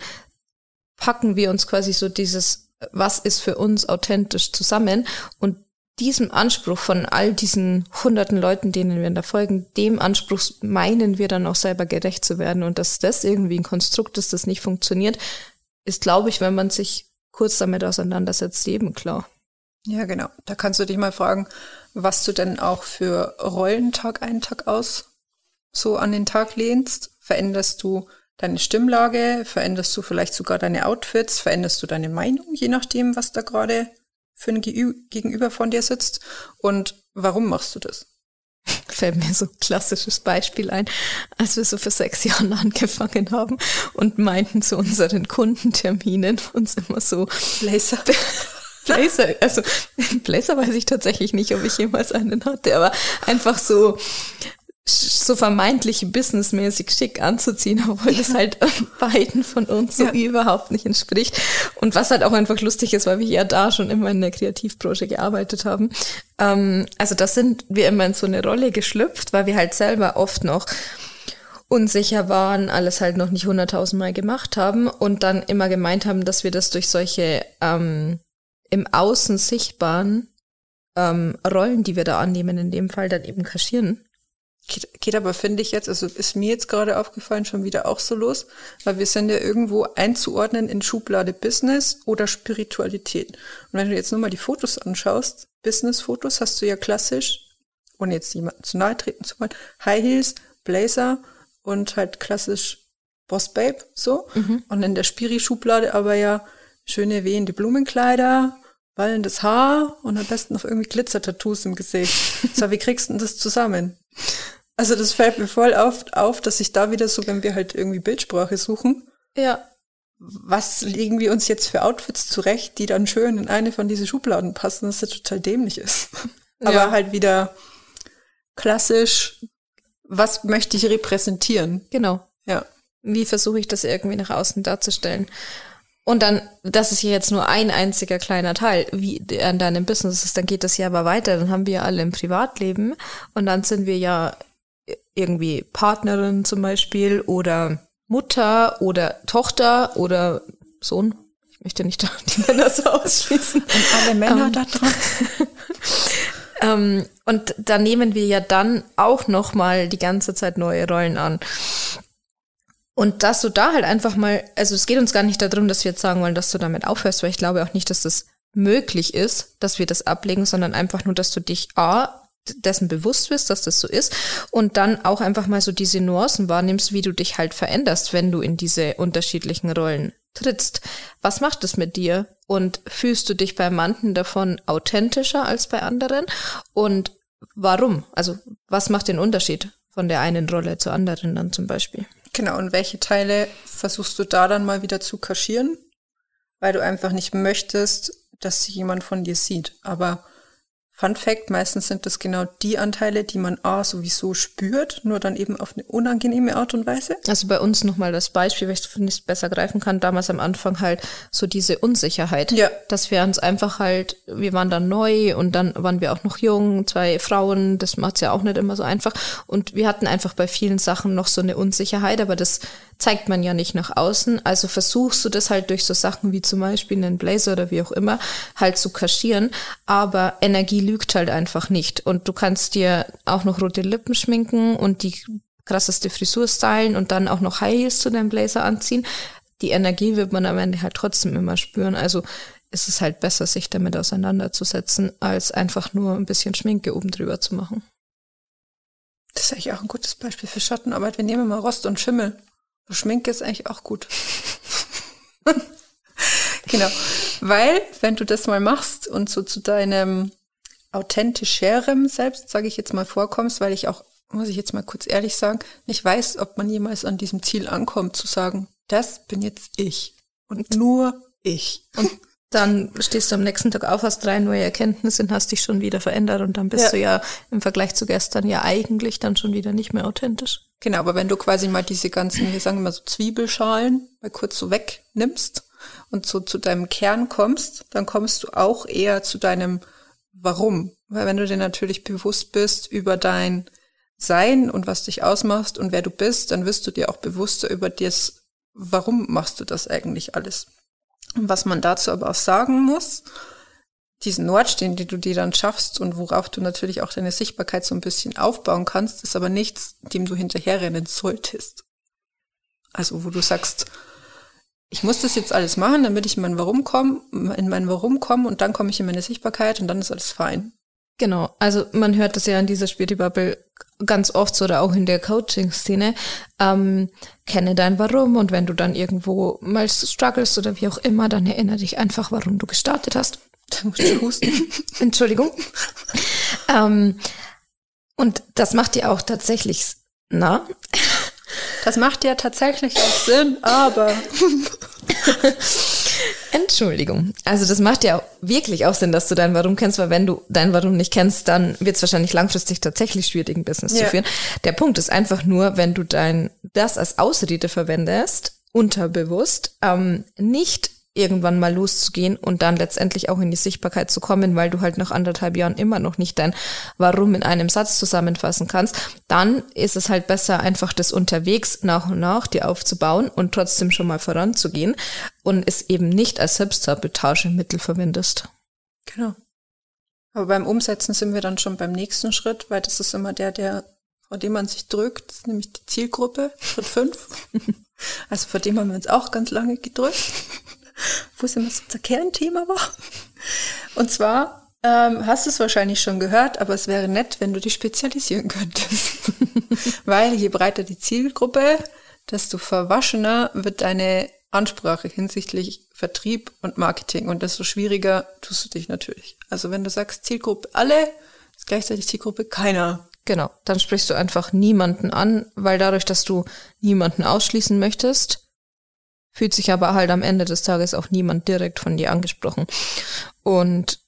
Speaker 1: packen wir uns quasi so dieses, was ist für uns authentisch zusammen und diesem Anspruch von all diesen hunderten Leuten, denen wir da folgen, dem Anspruch meinen wir dann auch selber gerecht zu werden und dass das irgendwie ein Konstrukt ist, das nicht funktioniert, ist, glaube ich, wenn man sich kurz damit auseinandersetzt, eben klar.
Speaker 2: Ja, genau. Da kannst du dich mal fragen, was du denn auch für Rollen Tag ein, Tag aus so an den Tag lehnst. Veränderst du deine Stimmlage? Veränderst du vielleicht sogar deine Outfits? Veränderst du deine Meinung, je nachdem, was da gerade für ein Gegenüber von dir sitzt? Und warum machst du das?
Speaker 1: Fällt mir so ein klassisches Beispiel ein, als wir so für sechs Jahre angefangen haben und meinten zu unseren Kundenterminen uns immer so
Speaker 2: Blazer.
Speaker 1: Blazer, also Blazer weiß ich tatsächlich nicht, ob ich jemals einen hatte, aber einfach so so vermeintlich businessmäßig schick anzuziehen, obwohl ja. das halt beiden von uns so ja. überhaupt nicht entspricht. Und was halt auch einfach lustig ist, weil wir ja da schon immer in der Kreativbranche gearbeitet haben. Ähm, also da sind wir immer in so eine Rolle geschlüpft, weil wir halt selber oft noch unsicher waren, alles halt noch nicht hunderttausendmal gemacht haben und dann immer gemeint haben, dass wir das durch solche ähm, im Außen sichtbaren ähm, Rollen, die wir da annehmen, in dem Fall dann eben kaschieren.
Speaker 2: Geht, geht aber, finde ich jetzt, also ist mir jetzt gerade aufgefallen, schon wieder auch so los, weil wir sind ja irgendwo einzuordnen in Schublade Business oder Spiritualität. Und wenn du jetzt nur mal die Fotos anschaust, Business-Fotos hast du ja klassisch, ohne jetzt jemanden zu nahe treten zu wollen, High Heels, Blazer und halt klassisch Boss Babe, so. Mhm. Und in der Spiri-Schublade aber ja schöne wehende Blumenkleider, wallendes Haar und am besten noch irgendwie Glitzer-Tattoos im Gesicht. So, wie kriegst du denn das zusammen? Also das fällt mir voll oft auf, dass ich da wieder so, wenn wir halt irgendwie Bildsprache suchen.
Speaker 1: Ja.
Speaker 2: Was legen wir uns jetzt für Outfits zurecht, die dann schön in eine von diesen Schubladen passen, dass das total dämlich ist. Aber ja. halt wieder klassisch, was möchte ich repräsentieren?
Speaker 1: Genau.
Speaker 2: Ja.
Speaker 1: Wie versuche ich das irgendwie nach außen darzustellen? Und dann, das ist ja jetzt nur ein einziger kleiner Teil, wie an deinem Business ist, dann geht das ja aber weiter. Dann haben wir ja alle ein Privatleben und dann sind wir ja irgendwie Partnerin zum Beispiel oder Mutter oder Tochter oder Sohn. Ich möchte nicht die Männer so ausschließen.
Speaker 2: Und alle Männer ähm, da dran.
Speaker 1: um, und da nehmen wir ja dann auch noch mal die ganze Zeit neue Rollen an. Und dass du da halt einfach mal, also es geht uns gar nicht darum, dass wir jetzt sagen wollen, dass du damit aufhörst, weil ich glaube auch nicht, dass das möglich ist, dass wir das ablegen, sondern einfach nur, dass du dich A, dessen bewusst bist, dass das so ist und dann auch einfach mal so diese Nuancen wahrnimmst, wie du dich halt veränderst, wenn du in diese unterschiedlichen Rollen trittst. Was macht es mit dir? Und fühlst du dich bei manchen davon authentischer als bei anderen? Und warum? Also was macht den Unterschied von der einen Rolle zur anderen dann zum Beispiel?
Speaker 2: Genau, und welche Teile versuchst du da dann mal wieder zu kaschieren? Weil du einfach nicht möchtest, dass jemand von dir sieht. Aber Fun Fact, meistens sind das genau die Anteile, die man A sowieso spürt, nur dann eben auf eine unangenehme Art und Weise.
Speaker 1: Also bei uns nochmal das Beispiel, weil ich es besser greifen kann, damals am Anfang halt so diese Unsicherheit.
Speaker 2: Ja.
Speaker 1: Dass wir uns einfach halt, wir waren dann neu und dann waren wir auch noch jung, zwei Frauen, das macht's ja auch nicht immer so einfach. Und wir hatten einfach bei vielen Sachen noch so eine Unsicherheit, aber das zeigt man ja nicht nach außen. Also versuchst du das halt durch so Sachen wie zum Beispiel einen Blazer oder wie auch immer halt zu kaschieren. Aber Energie lügt halt einfach nicht. Und du kannst dir auch noch rote Lippen schminken und die krasseste Frisur stylen und dann auch noch High Heels zu deinem Blazer anziehen. Die Energie wird man am Ende halt trotzdem immer spüren. Also ist es halt besser, sich damit auseinanderzusetzen, als einfach nur ein bisschen Schminke oben drüber zu machen.
Speaker 2: Das ist eigentlich auch ein gutes Beispiel für Schattenarbeit. Wir nehmen mal Rost und Schimmel. Schminke ist eigentlich auch gut. genau. Weil, wenn du das mal machst und so zu deinem authentischeren Selbst, sage ich jetzt mal, vorkommst, weil ich auch, muss ich jetzt mal kurz ehrlich sagen, nicht weiß, ob man jemals an diesem Ziel ankommt, zu sagen, das bin jetzt ich und nur ich.
Speaker 1: Und dann stehst du am nächsten Tag auf, hast drei neue Erkenntnisse und hast dich schon wieder verändert und dann bist ja. du ja im Vergleich zu gestern ja eigentlich dann schon wieder nicht mehr authentisch.
Speaker 2: Genau, aber wenn du quasi mal diese ganzen, wir sagen immer so Zwiebelschalen, mal kurz so wegnimmst und so zu deinem Kern kommst, dann kommst du auch eher zu deinem Warum. Weil wenn du dir natürlich bewusst bist über dein Sein und was dich ausmacht und wer du bist, dann wirst du dir auch bewusster über das, warum machst du das eigentlich alles. Und was man dazu aber auch sagen muss, diesen Nordstehen, den du dir dann schaffst und worauf du natürlich auch deine Sichtbarkeit so ein bisschen aufbauen kannst, ist aber nichts, dem du hinterherrennen solltest. Also wo du sagst, ich muss das jetzt alles machen, damit ich in mein Warum komme, in mein Warum komme und dann komme ich in meine Sichtbarkeit und dann ist alles fein.
Speaker 1: Genau, also man hört das ja in dieser Spiritbubble ganz oft so oder auch in der Coaching-Szene. Ähm, kenne dein Warum und wenn du dann irgendwo mal struggles oder wie auch immer, dann erinnere dich einfach, warum du gestartet hast. Entschuldigung. ähm, und das macht dir auch tatsächlich, na?
Speaker 2: Das macht ja tatsächlich auch Sinn, aber.
Speaker 1: Entschuldigung. Also das macht ja wirklich auch Sinn, dass du dein Warum kennst, weil wenn du dein Warum nicht kennst, dann wird es wahrscheinlich langfristig tatsächlich schwierig, ein Business ja. zu führen. Der Punkt ist einfach nur, wenn du dein das als Ausrede verwendest, unterbewusst, ähm, nicht irgendwann mal loszugehen und dann letztendlich auch in die Sichtbarkeit zu kommen, weil du halt nach anderthalb Jahren immer noch nicht dein Warum in einem Satz zusammenfassen kannst, dann ist es halt besser, einfach das unterwegs nach und nach dir aufzubauen und trotzdem schon mal voranzugehen und es eben nicht als Selbstsabotagemittel verwendest.
Speaker 2: Genau. Aber beim Umsetzen sind wir dann schon beim nächsten Schritt, weil das ist immer der, der, vor dem man sich drückt, nämlich die Zielgruppe, Schritt fünf. Also vor dem haben wir uns auch ganz lange gedrückt wo es immer so unser Kernthema war. Und zwar ähm, hast du es wahrscheinlich schon gehört, aber es wäre nett, wenn du dich spezialisieren könntest. Weil je breiter die Zielgruppe, desto verwaschener wird deine Ansprache hinsichtlich Vertrieb und Marketing und desto schwieriger tust du dich natürlich. Also wenn du sagst Zielgruppe alle, ist gleichzeitig Zielgruppe keiner.
Speaker 1: Genau, dann sprichst du einfach niemanden an, weil dadurch, dass du niemanden ausschließen möchtest, fühlt sich aber halt am Ende des Tages auch niemand direkt von dir angesprochen. Und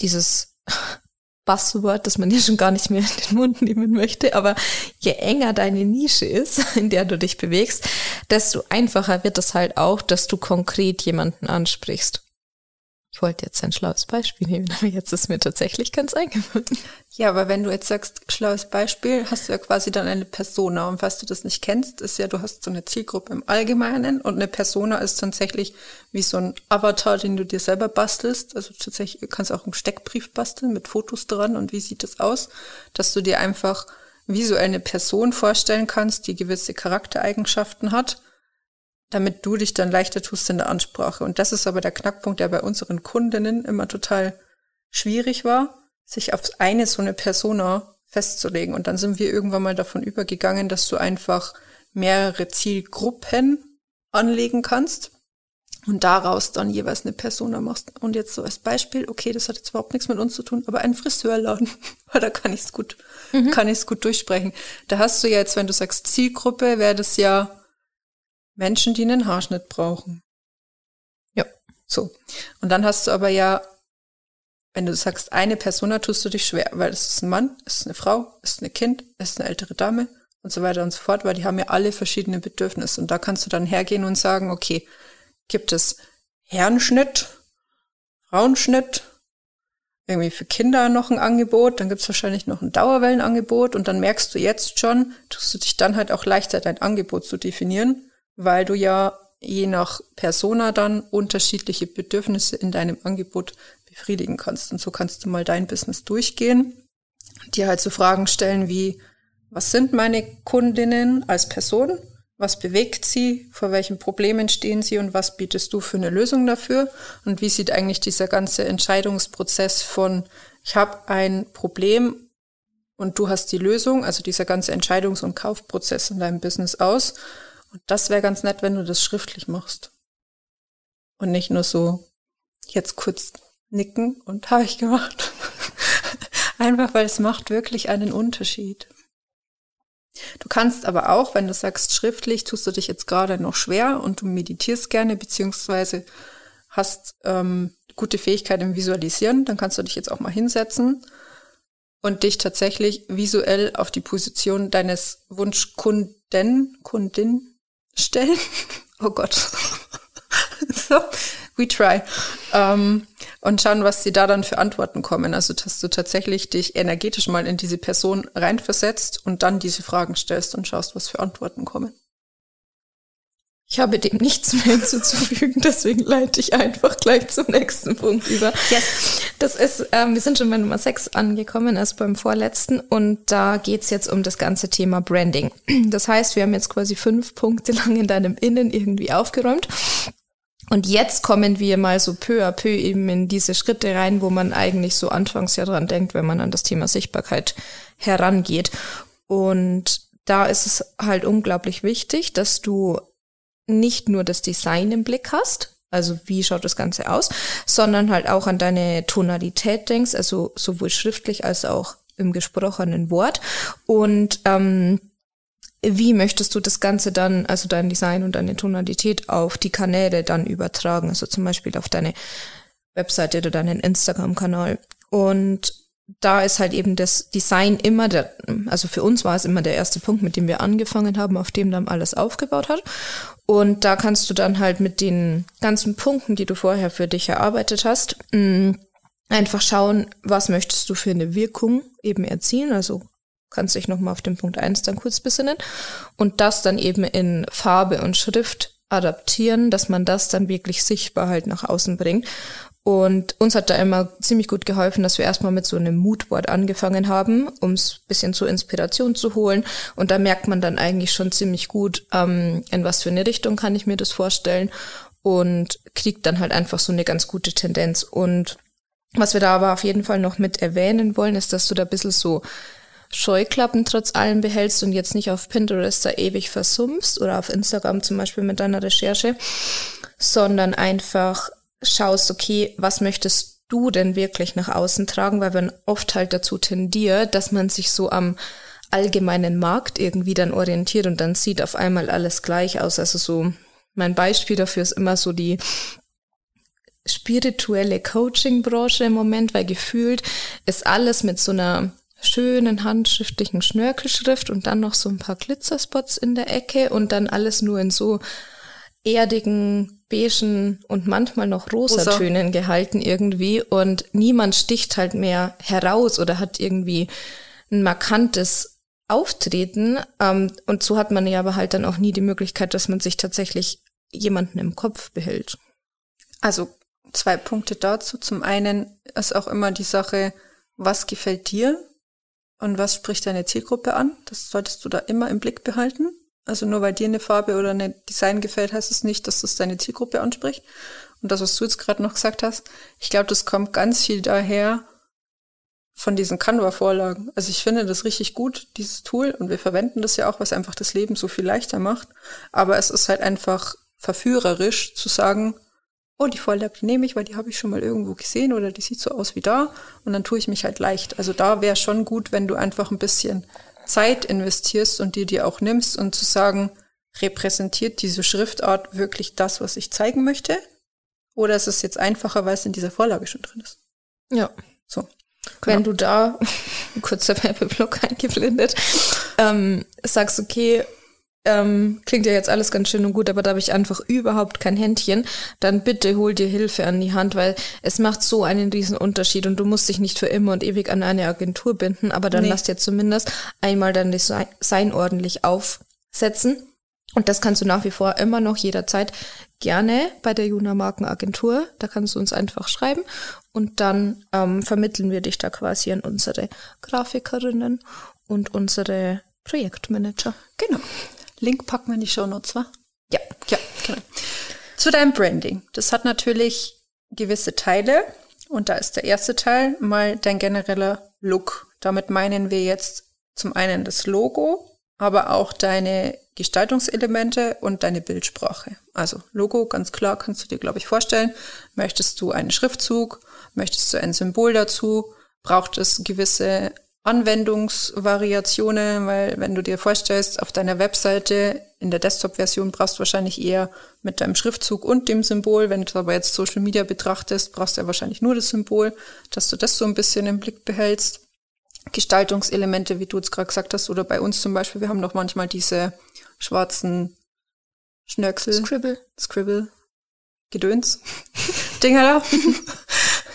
Speaker 1: dieses Buzzword, das man ja schon gar nicht mehr in den Mund nehmen möchte, aber je enger deine Nische ist, in der du dich bewegst, desto einfacher wird es halt auch, dass du konkret jemanden ansprichst. Ich wollte jetzt ein schlaues Beispiel nehmen, aber jetzt ist mir tatsächlich ganz eingefallen.
Speaker 2: Ja, aber wenn du jetzt sagst, schlaues Beispiel, hast du ja quasi dann eine Persona. Und falls du das nicht kennst, ist ja, du hast so eine Zielgruppe im Allgemeinen und eine Persona ist tatsächlich wie so ein Avatar, den du dir selber bastelst. Also tatsächlich du kannst auch einen Steckbrief basteln mit Fotos dran und wie sieht das aus, dass du dir einfach visuell eine Person vorstellen kannst, die gewisse Charaktereigenschaften hat damit du dich dann leichter tust in der Ansprache. Und das ist aber der Knackpunkt, der bei unseren Kundinnen immer total schwierig war, sich auf eine so eine Persona festzulegen. Und dann sind wir irgendwann mal davon übergegangen, dass du einfach mehrere Zielgruppen anlegen kannst und daraus dann jeweils eine Persona machst. Und jetzt so als Beispiel, okay, das hat jetzt überhaupt nichts mit uns zu tun, aber ein Friseurladen, da kann ich es gut, mhm. kann ich es gut durchsprechen. Da hast du ja jetzt, wenn du sagst Zielgruppe, wäre das ja Menschen, die einen Haarschnitt brauchen. Ja, so. Und dann hast du aber ja, wenn du sagst, eine Persona tust du dich schwer, weil es ist ein Mann, es ist eine Frau, es ist ein Kind, es ist eine ältere Dame und so weiter und so fort, weil die haben ja alle verschiedene Bedürfnisse. Und da kannst du dann hergehen und sagen, okay, gibt es Herrenschnitt, Frauenschnitt, irgendwie für Kinder noch ein Angebot, dann gibt's wahrscheinlich noch ein Dauerwellenangebot und dann merkst du jetzt schon, tust du dich dann halt auch leichter dein Angebot zu definieren weil du ja je nach Persona dann unterschiedliche Bedürfnisse in deinem Angebot befriedigen kannst. Und so kannst du mal dein Business durchgehen, dir halt so Fragen stellen wie, was sind meine Kundinnen als Person? Was bewegt sie? Vor welchen Problemen stehen sie? Und was bietest du für eine Lösung dafür? Und wie sieht eigentlich dieser ganze Entscheidungsprozess von, ich habe ein Problem und du hast die Lösung, also dieser ganze Entscheidungs- und Kaufprozess in deinem Business aus? Und das wäre ganz nett, wenn du das schriftlich machst. Und nicht nur so jetzt kurz nicken und habe ich gemacht. Einfach weil es macht wirklich einen Unterschied. Du kannst aber auch, wenn du sagst, schriftlich tust du dich jetzt gerade noch schwer und du meditierst gerne, beziehungsweise hast ähm, gute Fähigkeit im Visualisieren, dann kannst du dich jetzt auch mal hinsetzen und dich tatsächlich visuell auf die Position deines Wunschkunden, Kundin stellen. Oh Gott. so, we try. Ähm, und schauen, was sie da dann für Antworten kommen. Also, dass du tatsächlich dich energetisch mal in diese Person reinversetzt und dann diese Fragen stellst und schaust, was für Antworten kommen.
Speaker 1: Ich habe dem nichts mehr hinzuzufügen, deswegen leite ich einfach gleich zum nächsten Punkt über. Yes. Das ist, ähm, wir sind schon bei Nummer 6 angekommen, also beim vorletzten, und da geht's jetzt um das ganze Thema Branding. Das heißt, wir haben jetzt quasi fünf Punkte lang in deinem Innen irgendwie aufgeräumt. Und jetzt kommen wir mal so peu à peu eben in diese Schritte rein, wo man eigentlich so anfangs ja dran denkt, wenn man an das Thema Sichtbarkeit herangeht. Und da ist es halt unglaublich wichtig, dass du nicht nur das Design im Blick hast, also wie schaut das Ganze aus, sondern halt auch an deine Tonalität denkst, also sowohl schriftlich als auch im gesprochenen Wort. Und ähm, wie möchtest du das Ganze dann, also dein Design und deine Tonalität auf die Kanäle dann übertragen, also zum Beispiel auf deine Webseite oder deinen Instagram-Kanal. Und da ist halt eben das Design immer der, also für uns war es immer der erste Punkt, mit dem wir angefangen haben, auf dem dann alles aufgebaut hat. Und da kannst du dann halt mit den ganzen Punkten, die du vorher für dich erarbeitet hast, mm, einfach schauen, was möchtest du für eine Wirkung eben erzielen, also kannst dich nochmal auf den Punkt eins dann kurz besinnen und das dann eben in Farbe und Schrift adaptieren, dass man das dann wirklich sichtbar halt nach außen bringt. Und uns hat da immer ziemlich gut geholfen, dass wir erstmal mit so einem Moodboard angefangen haben, um es bisschen zur Inspiration zu holen. Und da merkt man dann eigentlich schon ziemlich gut, ähm, in was für eine Richtung kann ich mir das vorstellen und kriegt dann halt einfach so eine ganz gute Tendenz. Und was wir da aber auf jeden Fall noch mit erwähnen wollen, ist, dass du da ein bisschen so Scheuklappen trotz allem behältst und jetzt nicht auf Pinterest da ewig versumpfst oder auf Instagram zum Beispiel mit deiner Recherche, sondern einfach schaust, okay, was möchtest du denn wirklich nach außen tragen, weil man oft halt dazu tendiert, dass man sich so am allgemeinen Markt irgendwie dann orientiert und dann sieht auf einmal alles gleich aus. Also so, mein Beispiel dafür ist immer so die spirituelle Coaching-Branche im Moment, weil gefühlt ist alles mit so einer schönen handschriftlichen Schnörkelschrift und dann noch so ein paar Glitzerspots in der Ecke und dann alles nur in so erdigen, beigen und manchmal noch Rosatönen Rosa. gehalten irgendwie und niemand sticht halt mehr heraus oder hat irgendwie ein markantes Auftreten ähm, und so hat man ja aber halt dann auch nie die Möglichkeit, dass man sich tatsächlich jemanden im Kopf behält.
Speaker 2: Also zwei Punkte dazu. Zum einen ist auch immer die Sache, was gefällt dir? Und was spricht deine Zielgruppe an? Das solltest du da immer im Blick behalten. Also nur weil dir eine Farbe oder ein Design gefällt, heißt es nicht, dass das deine Zielgruppe anspricht. Und das, was du jetzt gerade noch gesagt hast, ich glaube, das kommt ganz viel daher von diesen Canva-Vorlagen. Also ich finde das richtig gut, dieses Tool, und wir verwenden das ja auch, was einfach das Leben so viel leichter macht. Aber es ist halt einfach verführerisch zu sagen, oh, die Vorlage nehme ich, weil die habe ich schon mal irgendwo gesehen oder die sieht so aus wie da und dann tue ich mich halt leicht. Also da wäre schon gut, wenn du einfach ein bisschen Zeit investierst und dir die auch nimmst und zu sagen, repräsentiert diese Schriftart wirklich das, was ich zeigen möchte? Oder ist es jetzt einfacher, weil es in dieser Vorlage schon drin ist?
Speaker 1: Ja. So. Genau. Wenn du da, kurzer Werbeblock eingeblendet, ähm, sagst, okay, ähm, klingt ja jetzt alles ganz schön und gut, aber da habe ich einfach überhaupt kein Händchen, dann bitte hol dir Hilfe an die Hand, weil es macht so einen riesen Unterschied und du musst dich nicht für immer und ewig an eine Agentur binden, aber dann nee. lass dir zumindest einmal dein Design ordentlich aufsetzen. Und das kannst du nach wie vor immer noch jederzeit gerne bei der Juna Markenagentur. Da kannst du uns einfach schreiben und dann ähm, vermitteln wir dich da quasi an unsere Grafikerinnen und unsere Projektmanager.
Speaker 2: Genau. Link packen wir in die Show Notes, wa?
Speaker 1: Ja.
Speaker 2: Ja, genau. Zu deinem Branding. Das hat natürlich gewisse Teile. Und da ist der erste Teil mal dein genereller Look. Damit meinen wir jetzt zum einen das Logo, aber auch deine Gestaltungselemente und deine Bildsprache. Also Logo, ganz klar, kannst du dir, glaube ich, vorstellen. Möchtest du einen Schriftzug? Möchtest du ein Symbol dazu? Braucht es gewisse Anwendungsvariationen, weil wenn du dir vorstellst, auf deiner Webseite in der Desktop-Version brauchst du wahrscheinlich eher mit deinem Schriftzug und dem Symbol. Wenn du aber jetzt Social Media betrachtest, brauchst du ja wahrscheinlich nur das Symbol, dass du das so ein bisschen im Blick behältst. Gestaltungselemente, wie du jetzt gerade gesagt hast, oder bei uns zum Beispiel, wir haben noch manchmal diese schwarzen Schnörkel.
Speaker 1: Scribble.
Speaker 2: Scribble. Gedöns. Dinger da.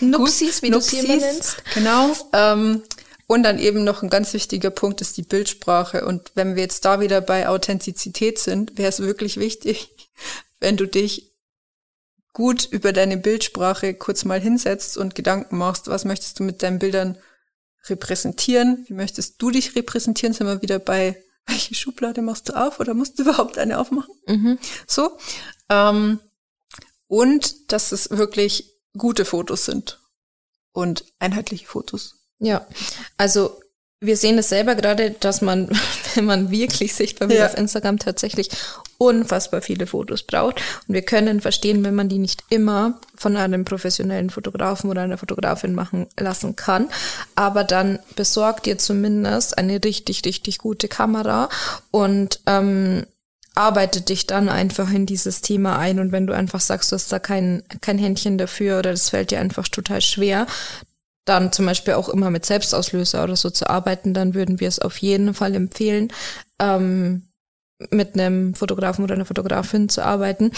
Speaker 1: Nupsis, wie du es hier
Speaker 2: Nupsis,
Speaker 1: nennst.
Speaker 2: Genau. Ähm, und dann eben noch ein ganz wichtiger Punkt ist die Bildsprache. Und wenn wir jetzt da wieder bei Authentizität sind, wäre es wirklich wichtig, wenn du dich gut über deine Bildsprache kurz mal hinsetzt und Gedanken machst, was möchtest du mit deinen Bildern repräsentieren? Wie möchtest du dich repräsentieren? Sind wir wieder bei, welche Schublade machst du auf oder musst du überhaupt eine aufmachen?
Speaker 1: Mhm.
Speaker 2: So. Ähm, und dass es wirklich gute Fotos sind und einheitliche Fotos.
Speaker 1: Ja, also wir sehen es selber gerade, dass man, wenn man wirklich sichtbar wird
Speaker 2: Ja.
Speaker 1: auf Instagram, tatsächlich unfassbar viele Fotos braucht. Und wir können verstehen, wenn man die nicht immer von einem professionellen Fotografen oder einer Fotografin machen lassen kann. Aber dann besorgt ihr zumindest eine richtig, richtig gute Kamera und ähm, arbeitet dich dann einfach in dieses Thema ein. Und wenn du einfach sagst, du hast da kein, kein Händchen dafür oder das fällt dir einfach total schwer, dann zum Beispiel auch immer mit Selbstauslöser oder so zu arbeiten, dann würden wir es auf jeden Fall empfehlen, ähm, mit einem Fotografen oder einer Fotografin zu arbeiten,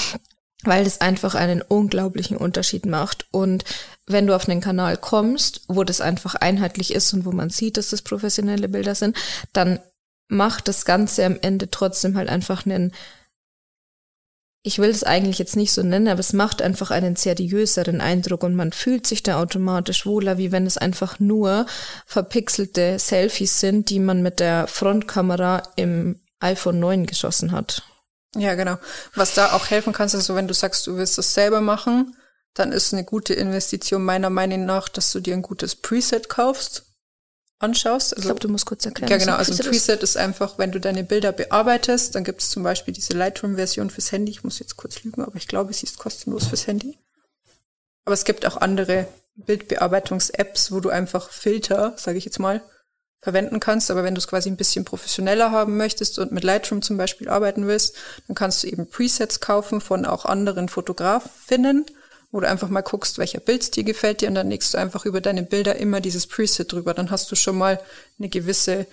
Speaker 1: weil das einfach einen unglaublichen Unterschied macht. Und wenn du auf einen Kanal kommst, wo das einfach einheitlich ist und wo man sieht, dass das professionelle Bilder sind, dann macht das Ganze am Ende trotzdem halt einfach einen ich will es eigentlich jetzt nicht so nennen, aber es macht einfach einen seriöseren Eindruck und man fühlt sich da automatisch wohler, wie wenn es einfach nur verpixelte Selfies sind, die man mit der Frontkamera im iPhone 9 geschossen hat.
Speaker 2: Ja, genau. Was da auch helfen kann, ist also, wenn du sagst, du willst das selber machen, dann ist eine gute Investition meiner Meinung nach, dass du dir ein gutes Preset kaufst, anschaust.
Speaker 1: Ich
Speaker 2: Also,
Speaker 1: glaube, du musst kurz erklären.
Speaker 2: ja, genau. Also ein
Speaker 1: Preset ist.
Speaker 2: Ist einfach, wenn du deine Bilder bearbeitest, dann gibt es zum Beispiel diese Lightroom-Version fürs Handy. Ich muss jetzt kurz lügen, aber ich glaube, sie ist kostenlos fürs Handy. Aber es gibt auch andere Bildbearbeitungs-Apps, wo du einfach Filter, sage ich jetzt mal, verwenden kannst. Aber wenn du es quasi ein bisschen professioneller haben möchtest und mit Lightroom zum Beispiel arbeiten willst, dann kannst du eben Presets kaufen von auch anderen Fotografinnen, wo du einfach mal guckst, welcher Bildstil gefällt dir und dann legst du einfach über deine Bilder immer dieses Preset drüber. Dann hast du schon mal eine gewisse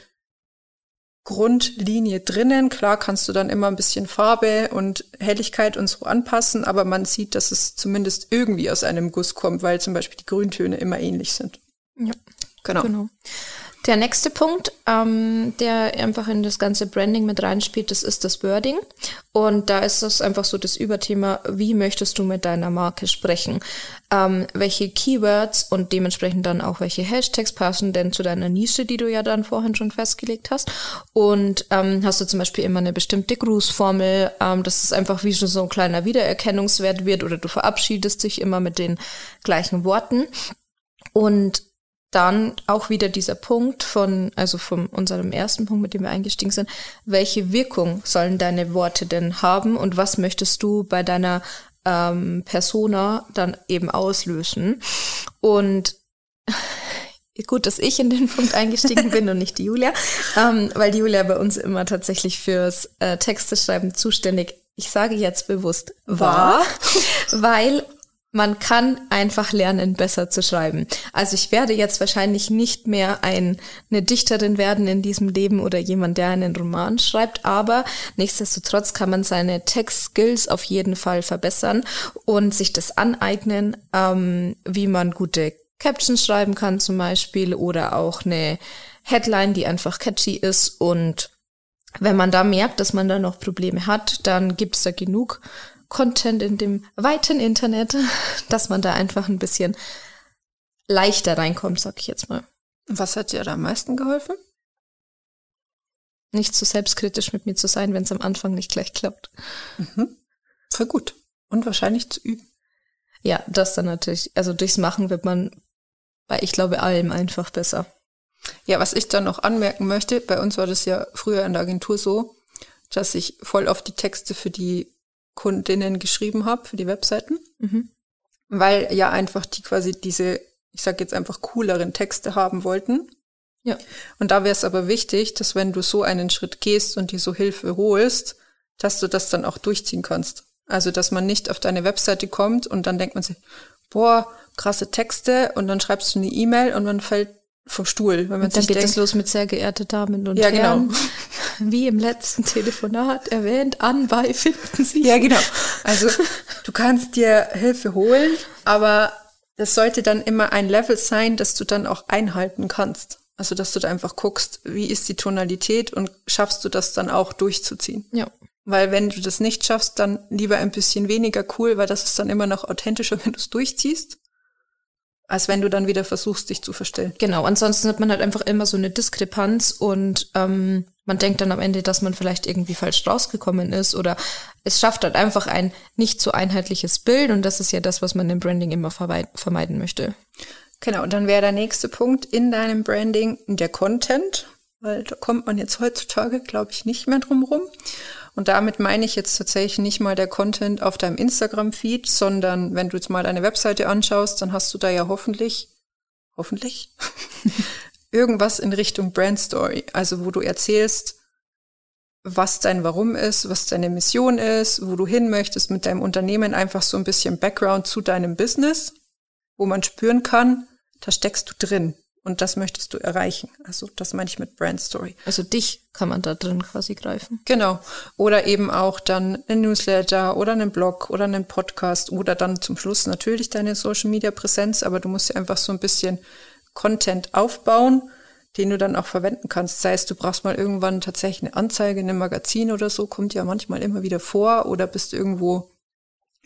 Speaker 2: Grundlinie drinnen. Klar kannst du dann immer ein bisschen Farbe und Helligkeit und so anpassen, aber man sieht, dass es zumindest irgendwie aus einem Guss kommt, weil zum Beispiel die Grüntöne immer ähnlich sind.
Speaker 1: Ja.
Speaker 2: Genau.
Speaker 1: Genau. Der nächste Punkt, ähm, der einfach in das ganze Branding mit reinspielt, das ist das Wording. Und da ist das einfach so das Überthema, wie möchtest du mit deiner Marke sprechen? Ähm, welche Keywords und dementsprechend dann auch welche Hashtags passen denn zu deiner Nische, die du ja dann vorhin schon festgelegt hast? Und ähm, hast du zum Beispiel immer eine bestimmte Grußformel, ähm, dass es einfach wie schon so ein kleiner Wiedererkennungswert wird oder du verabschiedest dich immer mit den gleichen Worten. Und dann auch wieder dieser Punkt von, also von unserem ersten Punkt, mit dem wir eingestiegen sind, welche Wirkung sollen deine Worte denn haben und was möchtest du bei deiner ähm, Persona dann eben auslösen? Und gut, dass ich in den Punkt eingestiegen bin und nicht die Julia, ähm, weil die Julia bei uns immer tatsächlich fürs äh, Texteschreiben zuständig, ich sage jetzt bewusst war, weil man kann einfach lernen, besser zu schreiben. Also ich werde jetzt wahrscheinlich nicht mehr ein, eine Dichterin werden in diesem Leben oder jemand, der einen Roman schreibt, aber nichtsdestotrotz kann man seine Text-Skills auf jeden Fall verbessern und sich das aneignen, ähm, wie man gute Captions schreiben kann zum Beispiel oder auch eine Headline, die einfach catchy ist und wenn man da merkt, dass man da noch Probleme hat, dann gibt's da genug Content in dem weiten Internet, dass man da einfach ein bisschen leichter reinkommt, sag ich jetzt mal.
Speaker 2: Was hat dir da am meisten geholfen?
Speaker 1: nicht so selbstkritisch mit mir zu sein, wenn es am Anfang nicht gleich klappt.
Speaker 2: Mhm. Voll gut. Und wahrscheinlich zu üben.
Speaker 1: Ja, das dann natürlich. Also durchs Machen wird man bei, ich glaube, allem einfach besser.
Speaker 2: Ja, was ich dann noch anmerken möchte, bei uns war das ja früher in der Agentur so, dass ich voll oft die Texte für die Kundinnen geschrieben habe, für die Webseiten. Mhm. Weil ja einfach die quasi diese, ich sag jetzt einfach cooleren Texte haben wollten. Ja. Und da wäre es aber wichtig, dass wenn du so einen Schritt gehst und dir so Hilfe holst, dass du das dann auch durchziehen kannst. Also, dass man nicht auf deine Webseite kommt und dann denkt man sich, boah, krasse Texte und dann schreibst du eine E-Mail und man fällt vom Stuhl.
Speaker 1: Wenn man und dann geht denkt, es los mit sehr geehrte Damen und
Speaker 2: ja, Herren. Genau.
Speaker 1: Wie im letzten Telefonat erwähnt, anbei finden Sie.
Speaker 2: Ja, genau. Also du kannst dir Hilfe holen, aber das sollte dann immer ein Level sein, das du dann auch einhalten kannst. Also dass du da einfach guckst, wie ist die Tonalität und schaffst du das dann auch durchzuziehen.
Speaker 1: Ja.
Speaker 2: Weil wenn du das nicht schaffst, dann lieber ein bisschen weniger cool, weil das ist dann immer noch authentischer, wenn du es durchziehst als wenn du dann wieder versuchst, dich zu verstellen.
Speaker 1: Genau, ansonsten hat man halt einfach immer so eine Diskrepanz und ähm, man denkt dann am Ende, dass man vielleicht irgendwie falsch rausgekommen ist oder es schafft halt einfach ein nicht so einheitliches Bild und das ist ja das, was man im Branding immer vermeiden möchte.
Speaker 2: Genau, und dann wäre der nächste Punkt in deinem Branding der Content, weil da kommt man jetzt heutzutage, glaube ich, nicht mehr drum rum. Und damit meine ich jetzt tatsächlich nicht mal der Content auf deinem Instagram-Feed, sondern wenn du jetzt mal deine Webseite anschaust, dann hast du da ja hoffentlich, hoffentlich, irgendwas in Richtung Brand Story. Also wo du erzählst, was dein Warum ist, was deine Mission ist, wo du hin möchtest mit deinem Unternehmen, einfach so ein bisschen Background zu deinem Business, wo man spüren kann, da steckst du drin. Und das möchtest du erreichen. Also das meine ich mit Brand Story.
Speaker 1: Also dich kann man da drin quasi greifen.
Speaker 2: Genau. Oder eben auch dann ein Newsletter oder einen Blog oder einen Podcast oder dann zum Schluss natürlich deine Social Media Präsenz, aber du musst ja einfach so ein bisschen Content aufbauen, den du dann auch verwenden kannst. Sei es, du brauchst mal irgendwann tatsächlich eine Anzeige in einem Magazin oder so, kommt ja manchmal immer wieder vor oder bist irgendwo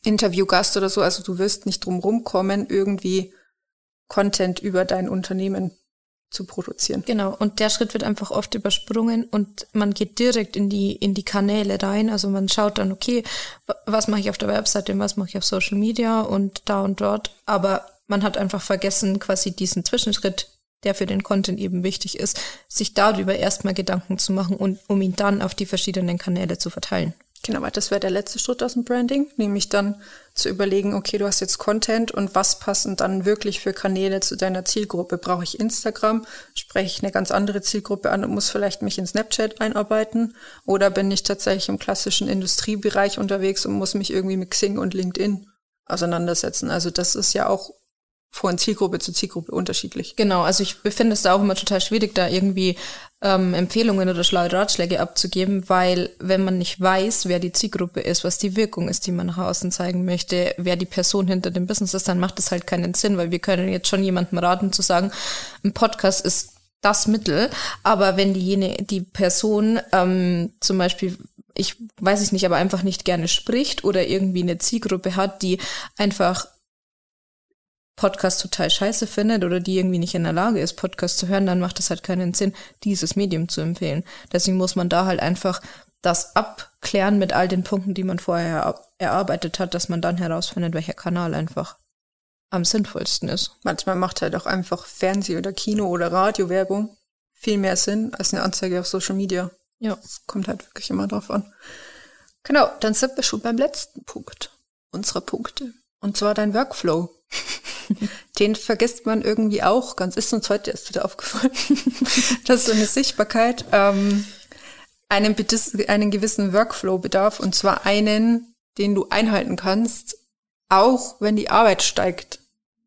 Speaker 2: Interviewgast oder so. Also du wirst nicht drum rumkommen, irgendwie Content über dein Unternehmen zu produzieren.
Speaker 1: Genau, und der Schritt wird einfach oft übersprungen und man geht direkt in die, in die Kanäle rein. Also man schaut dann, okay, was mache ich auf der Webseite was mache ich auf Social Media und da und dort. Aber man hat einfach vergessen, quasi diesen Zwischenschritt, der für den Content eben wichtig ist, sich darüber erstmal Gedanken zu machen und um ihn dann auf die verschiedenen Kanäle zu verteilen.
Speaker 2: Genau, das wäre der letzte Schritt aus dem Branding, nämlich dann zu überlegen, okay, du hast jetzt Content und was passen dann wirklich für Kanäle zu deiner Zielgruppe? Brauche ich Instagram? Spreche ich eine ganz andere Zielgruppe an und muss vielleicht mich in Snapchat einarbeiten? Oder bin ich tatsächlich im klassischen Industriebereich unterwegs und muss mich irgendwie mit Xing und LinkedIn auseinandersetzen? Also das ist ja auch von Zielgruppe zu Zielgruppe unterschiedlich.
Speaker 1: Genau, also ich finde es da auch immer total schwierig, da irgendwie ähm, Empfehlungen oder schlaue Ratschläge abzugeben, weil wenn man nicht weiß, wer die Zielgruppe ist, was die Wirkung ist, die man nach außen zeigen möchte, wer die Person hinter dem Business ist, dann macht das halt keinen Sinn, weil wir können jetzt schon jemandem raten zu sagen, ein Podcast ist das Mittel, aber wenn diejenige, die Person ähm, zum Beispiel ich weiß es nicht, aber einfach nicht gerne spricht oder irgendwie eine Zielgruppe hat, die einfach Podcast total scheiße findet oder die irgendwie nicht in der Lage ist, Podcast zu hören, dann macht es halt keinen Sinn, dieses Medium zu empfehlen. Deswegen muss man da halt einfach das abklären mit all den Punkten, die man vorher erarbeitet hat, dass man dann herausfindet, welcher Kanal einfach am sinnvollsten ist.
Speaker 2: Manchmal macht halt auch einfach Fernseh- oder Kino- oder Radiowerbung viel mehr Sinn als eine Anzeige auf Social Media.
Speaker 1: Ja.
Speaker 2: Das kommt halt wirklich immer drauf an. Genau, dann sind wir schon beim letzten Punkt unserer Punkte. Und zwar dein Workflow. Den vergisst man irgendwie auch ganz. Ist uns heute erst wieder aufgefallen, dass so eine Sichtbarkeit ähm, einen, einen gewissen Workflow bedarf und zwar einen, den du einhalten kannst, auch wenn die Arbeit steigt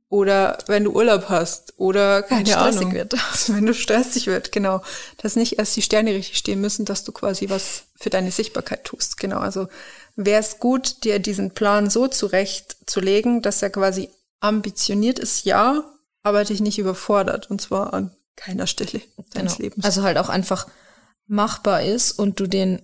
Speaker 2: oder wenn du Urlaub hast oder keine stressig Ahnung, wird. wenn du stressig wird, genau, dass nicht erst die Sterne richtig stehen müssen, dass du quasi was für deine Sichtbarkeit tust. Genau, also wäre es gut, dir diesen Plan so zurechtzulegen, dass er quasi ambitioniert ist, ja, aber dich nicht überfordert. Und zwar an keiner Stelle deines genau. Lebens.
Speaker 1: Also halt auch einfach machbar ist und du den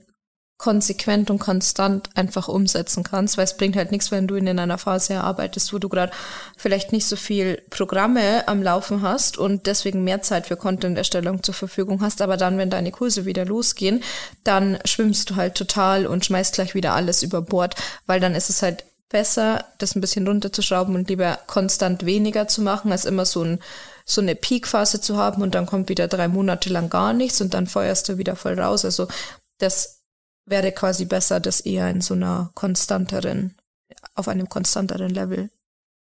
Speaker 1: konsequent und konstant einfach umsetzen kannst, weil es bringt halt nichts, wenn du in einer Phase arbeitest, wo du gerade vielleicht nicht so viel Programme am Laufen hast und deswegen mehr Zeit für Content-Erstellung zur Verfügung hast, aber dann, wenn deine Kurse wieder losgehen, dann schwimmst du halt total und schmeißt gleich wieder alles über Bord, weil dann ist es halt besser, das ein bisschen runterzuschrauben und lieber konstant weniger zu machen, als immer so ein so eine Peakphase zu haben und dann kommt wieder drei Monate lang gar nichts und dann feuerst du wieder voll raus. Also das wäre quasi besser, das eher in so einer konstanteren, auf einem konstanteren Level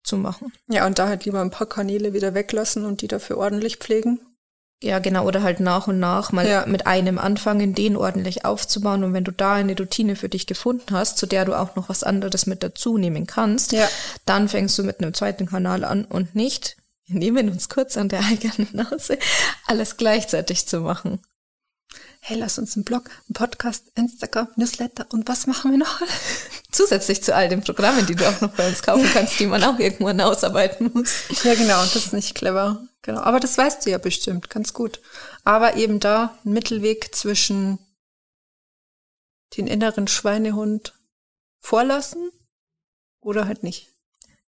Speaker 1: zu machen.
Speaker 2: Ja, und da halt lieber ein paar Kanäle wieder weglassen und die dafür ordentlich pflegen.
Speaker 1: Ja, genau, oder halt nach und nach mal ja. mit einem anfangen, den ordentlich aufzubauen. Und wenn du da eine Routine für dich gefunden hast, zu der du auch noch was anderes mit dazu nehmen kannst, ja. dann fängst du mit einem zweiten Kanal an und nicht, wir nehmen uns kurz an der eigenen Nase, alles gleichzeitig zu machen
Speaker 2: hey, lass uns einen Blog, einen Podcast, Instagram, Newsletter und was machen wir noch?
Speaker 1: Zusätzlich zu all den Programmen, die du auch noch bei uns kaufen kannst, die man auch irgendwann ausarbeiten muss.
Speaker 2: Ja, genau, das ist nicht clever. Genau, aber das weißt du ja bestimmt, ganz gut. Aber eben da ein Mittelweg zwischen den inneren Schweinehund vorlassen oder halt nicht.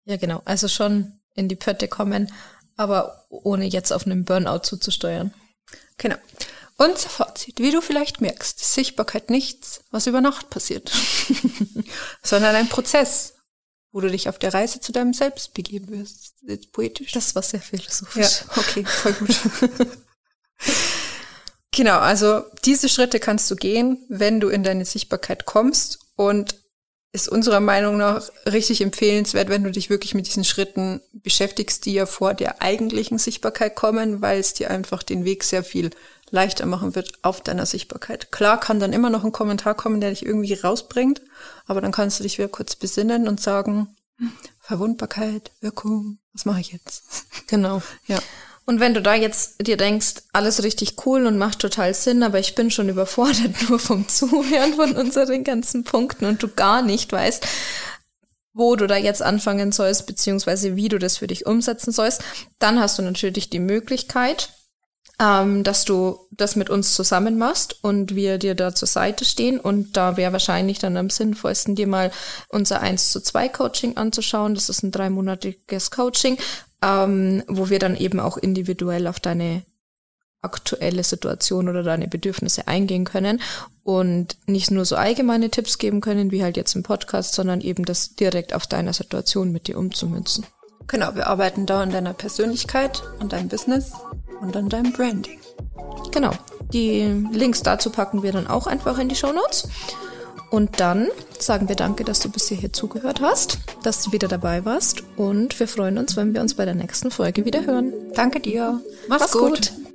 Speaker 1: Ja, genau. Also schon in die Pötte kommen, aber ohne jetzt auf einen Burnout zuzusteuern.
Speaker 2: Genau. Unser Fazit, wie du vielleicht merkst, ist Sichtbarkeit nichts, was über Nacht passiert, sondern ein Prozess, wo du dich auf der Reise zu deinem Selbst begeben wirst.
Speaker 1: Poetisch. Das war sehr philosophisch. Ja,
Speaker 2: okay, voll gut. genau, also diese Schritte kannst du gehen, wenn du in deine Sichtbarkeit kommst und ist unserer Meinung nach richtig empfehlenswert, wenn du dich wirklich mit diesen Schritten beschäftigst, die ja vor der eigentlichen Sichtbarkeit kommen, weil es dir einfach den Weg sehr viel leichter machen wird auf deiner Sichtbarkeit. Klar kann dann immer noch ein Kommentar kommen, der dich irgendwie rausbringt, aber dann kannst du dich wieder kurz besinnen und sagen, Verwundbarkeit, Wirkung, was mache ich jetzt?
Speaker 1: Genau. Ja. Und wenn du da jetzt dir denkst, alles richtig cool und macht total Sinn, aber ich bin schon überfordert nur vom Zuhören von unseren ganzen Punkten und du gar nicht weißt, wo du da jetzt anfangen sollst, beziehungsweise wie du das für dich umsetzen sollst, dann hast du natürlich die Möglichkeit, ähm, dass du das mit uns zusammen machst und wir dir da zur Seite stehen. Und da wäre wahrscheinlich dann am sinnvollsten, dir mal unser 1 zu 2 Coaching anzuschauen. Das ist ein dreimonatiges Coaching, ähm, wo wir dann eben auch individuell auf deine aktuelle Situation oder deine Bedürfnisse eingehen können und nicht nur so allgemeine Tipps geben können, wie halt jetzt im Podcast, sondern eben das direkt auf deiner Situation mit dir umzumünzen.
Speaker 2: Genau, wir arbeiten da an deiner Persönlichkeit und deinem Business und an deinem Branding.
Speaker 1: Genau. Die Links dazu packen wir dann auch einfach in die Show Notes. Und dann sagen wir danke, dass du bis hierher zugehört hast, dass du wieder dabei warst und wir freuen uns, wenn wir uns bei der nächsten Folge wieder hören.
Speaker 2: Danke dir. Mach's, Mach's gut. gut.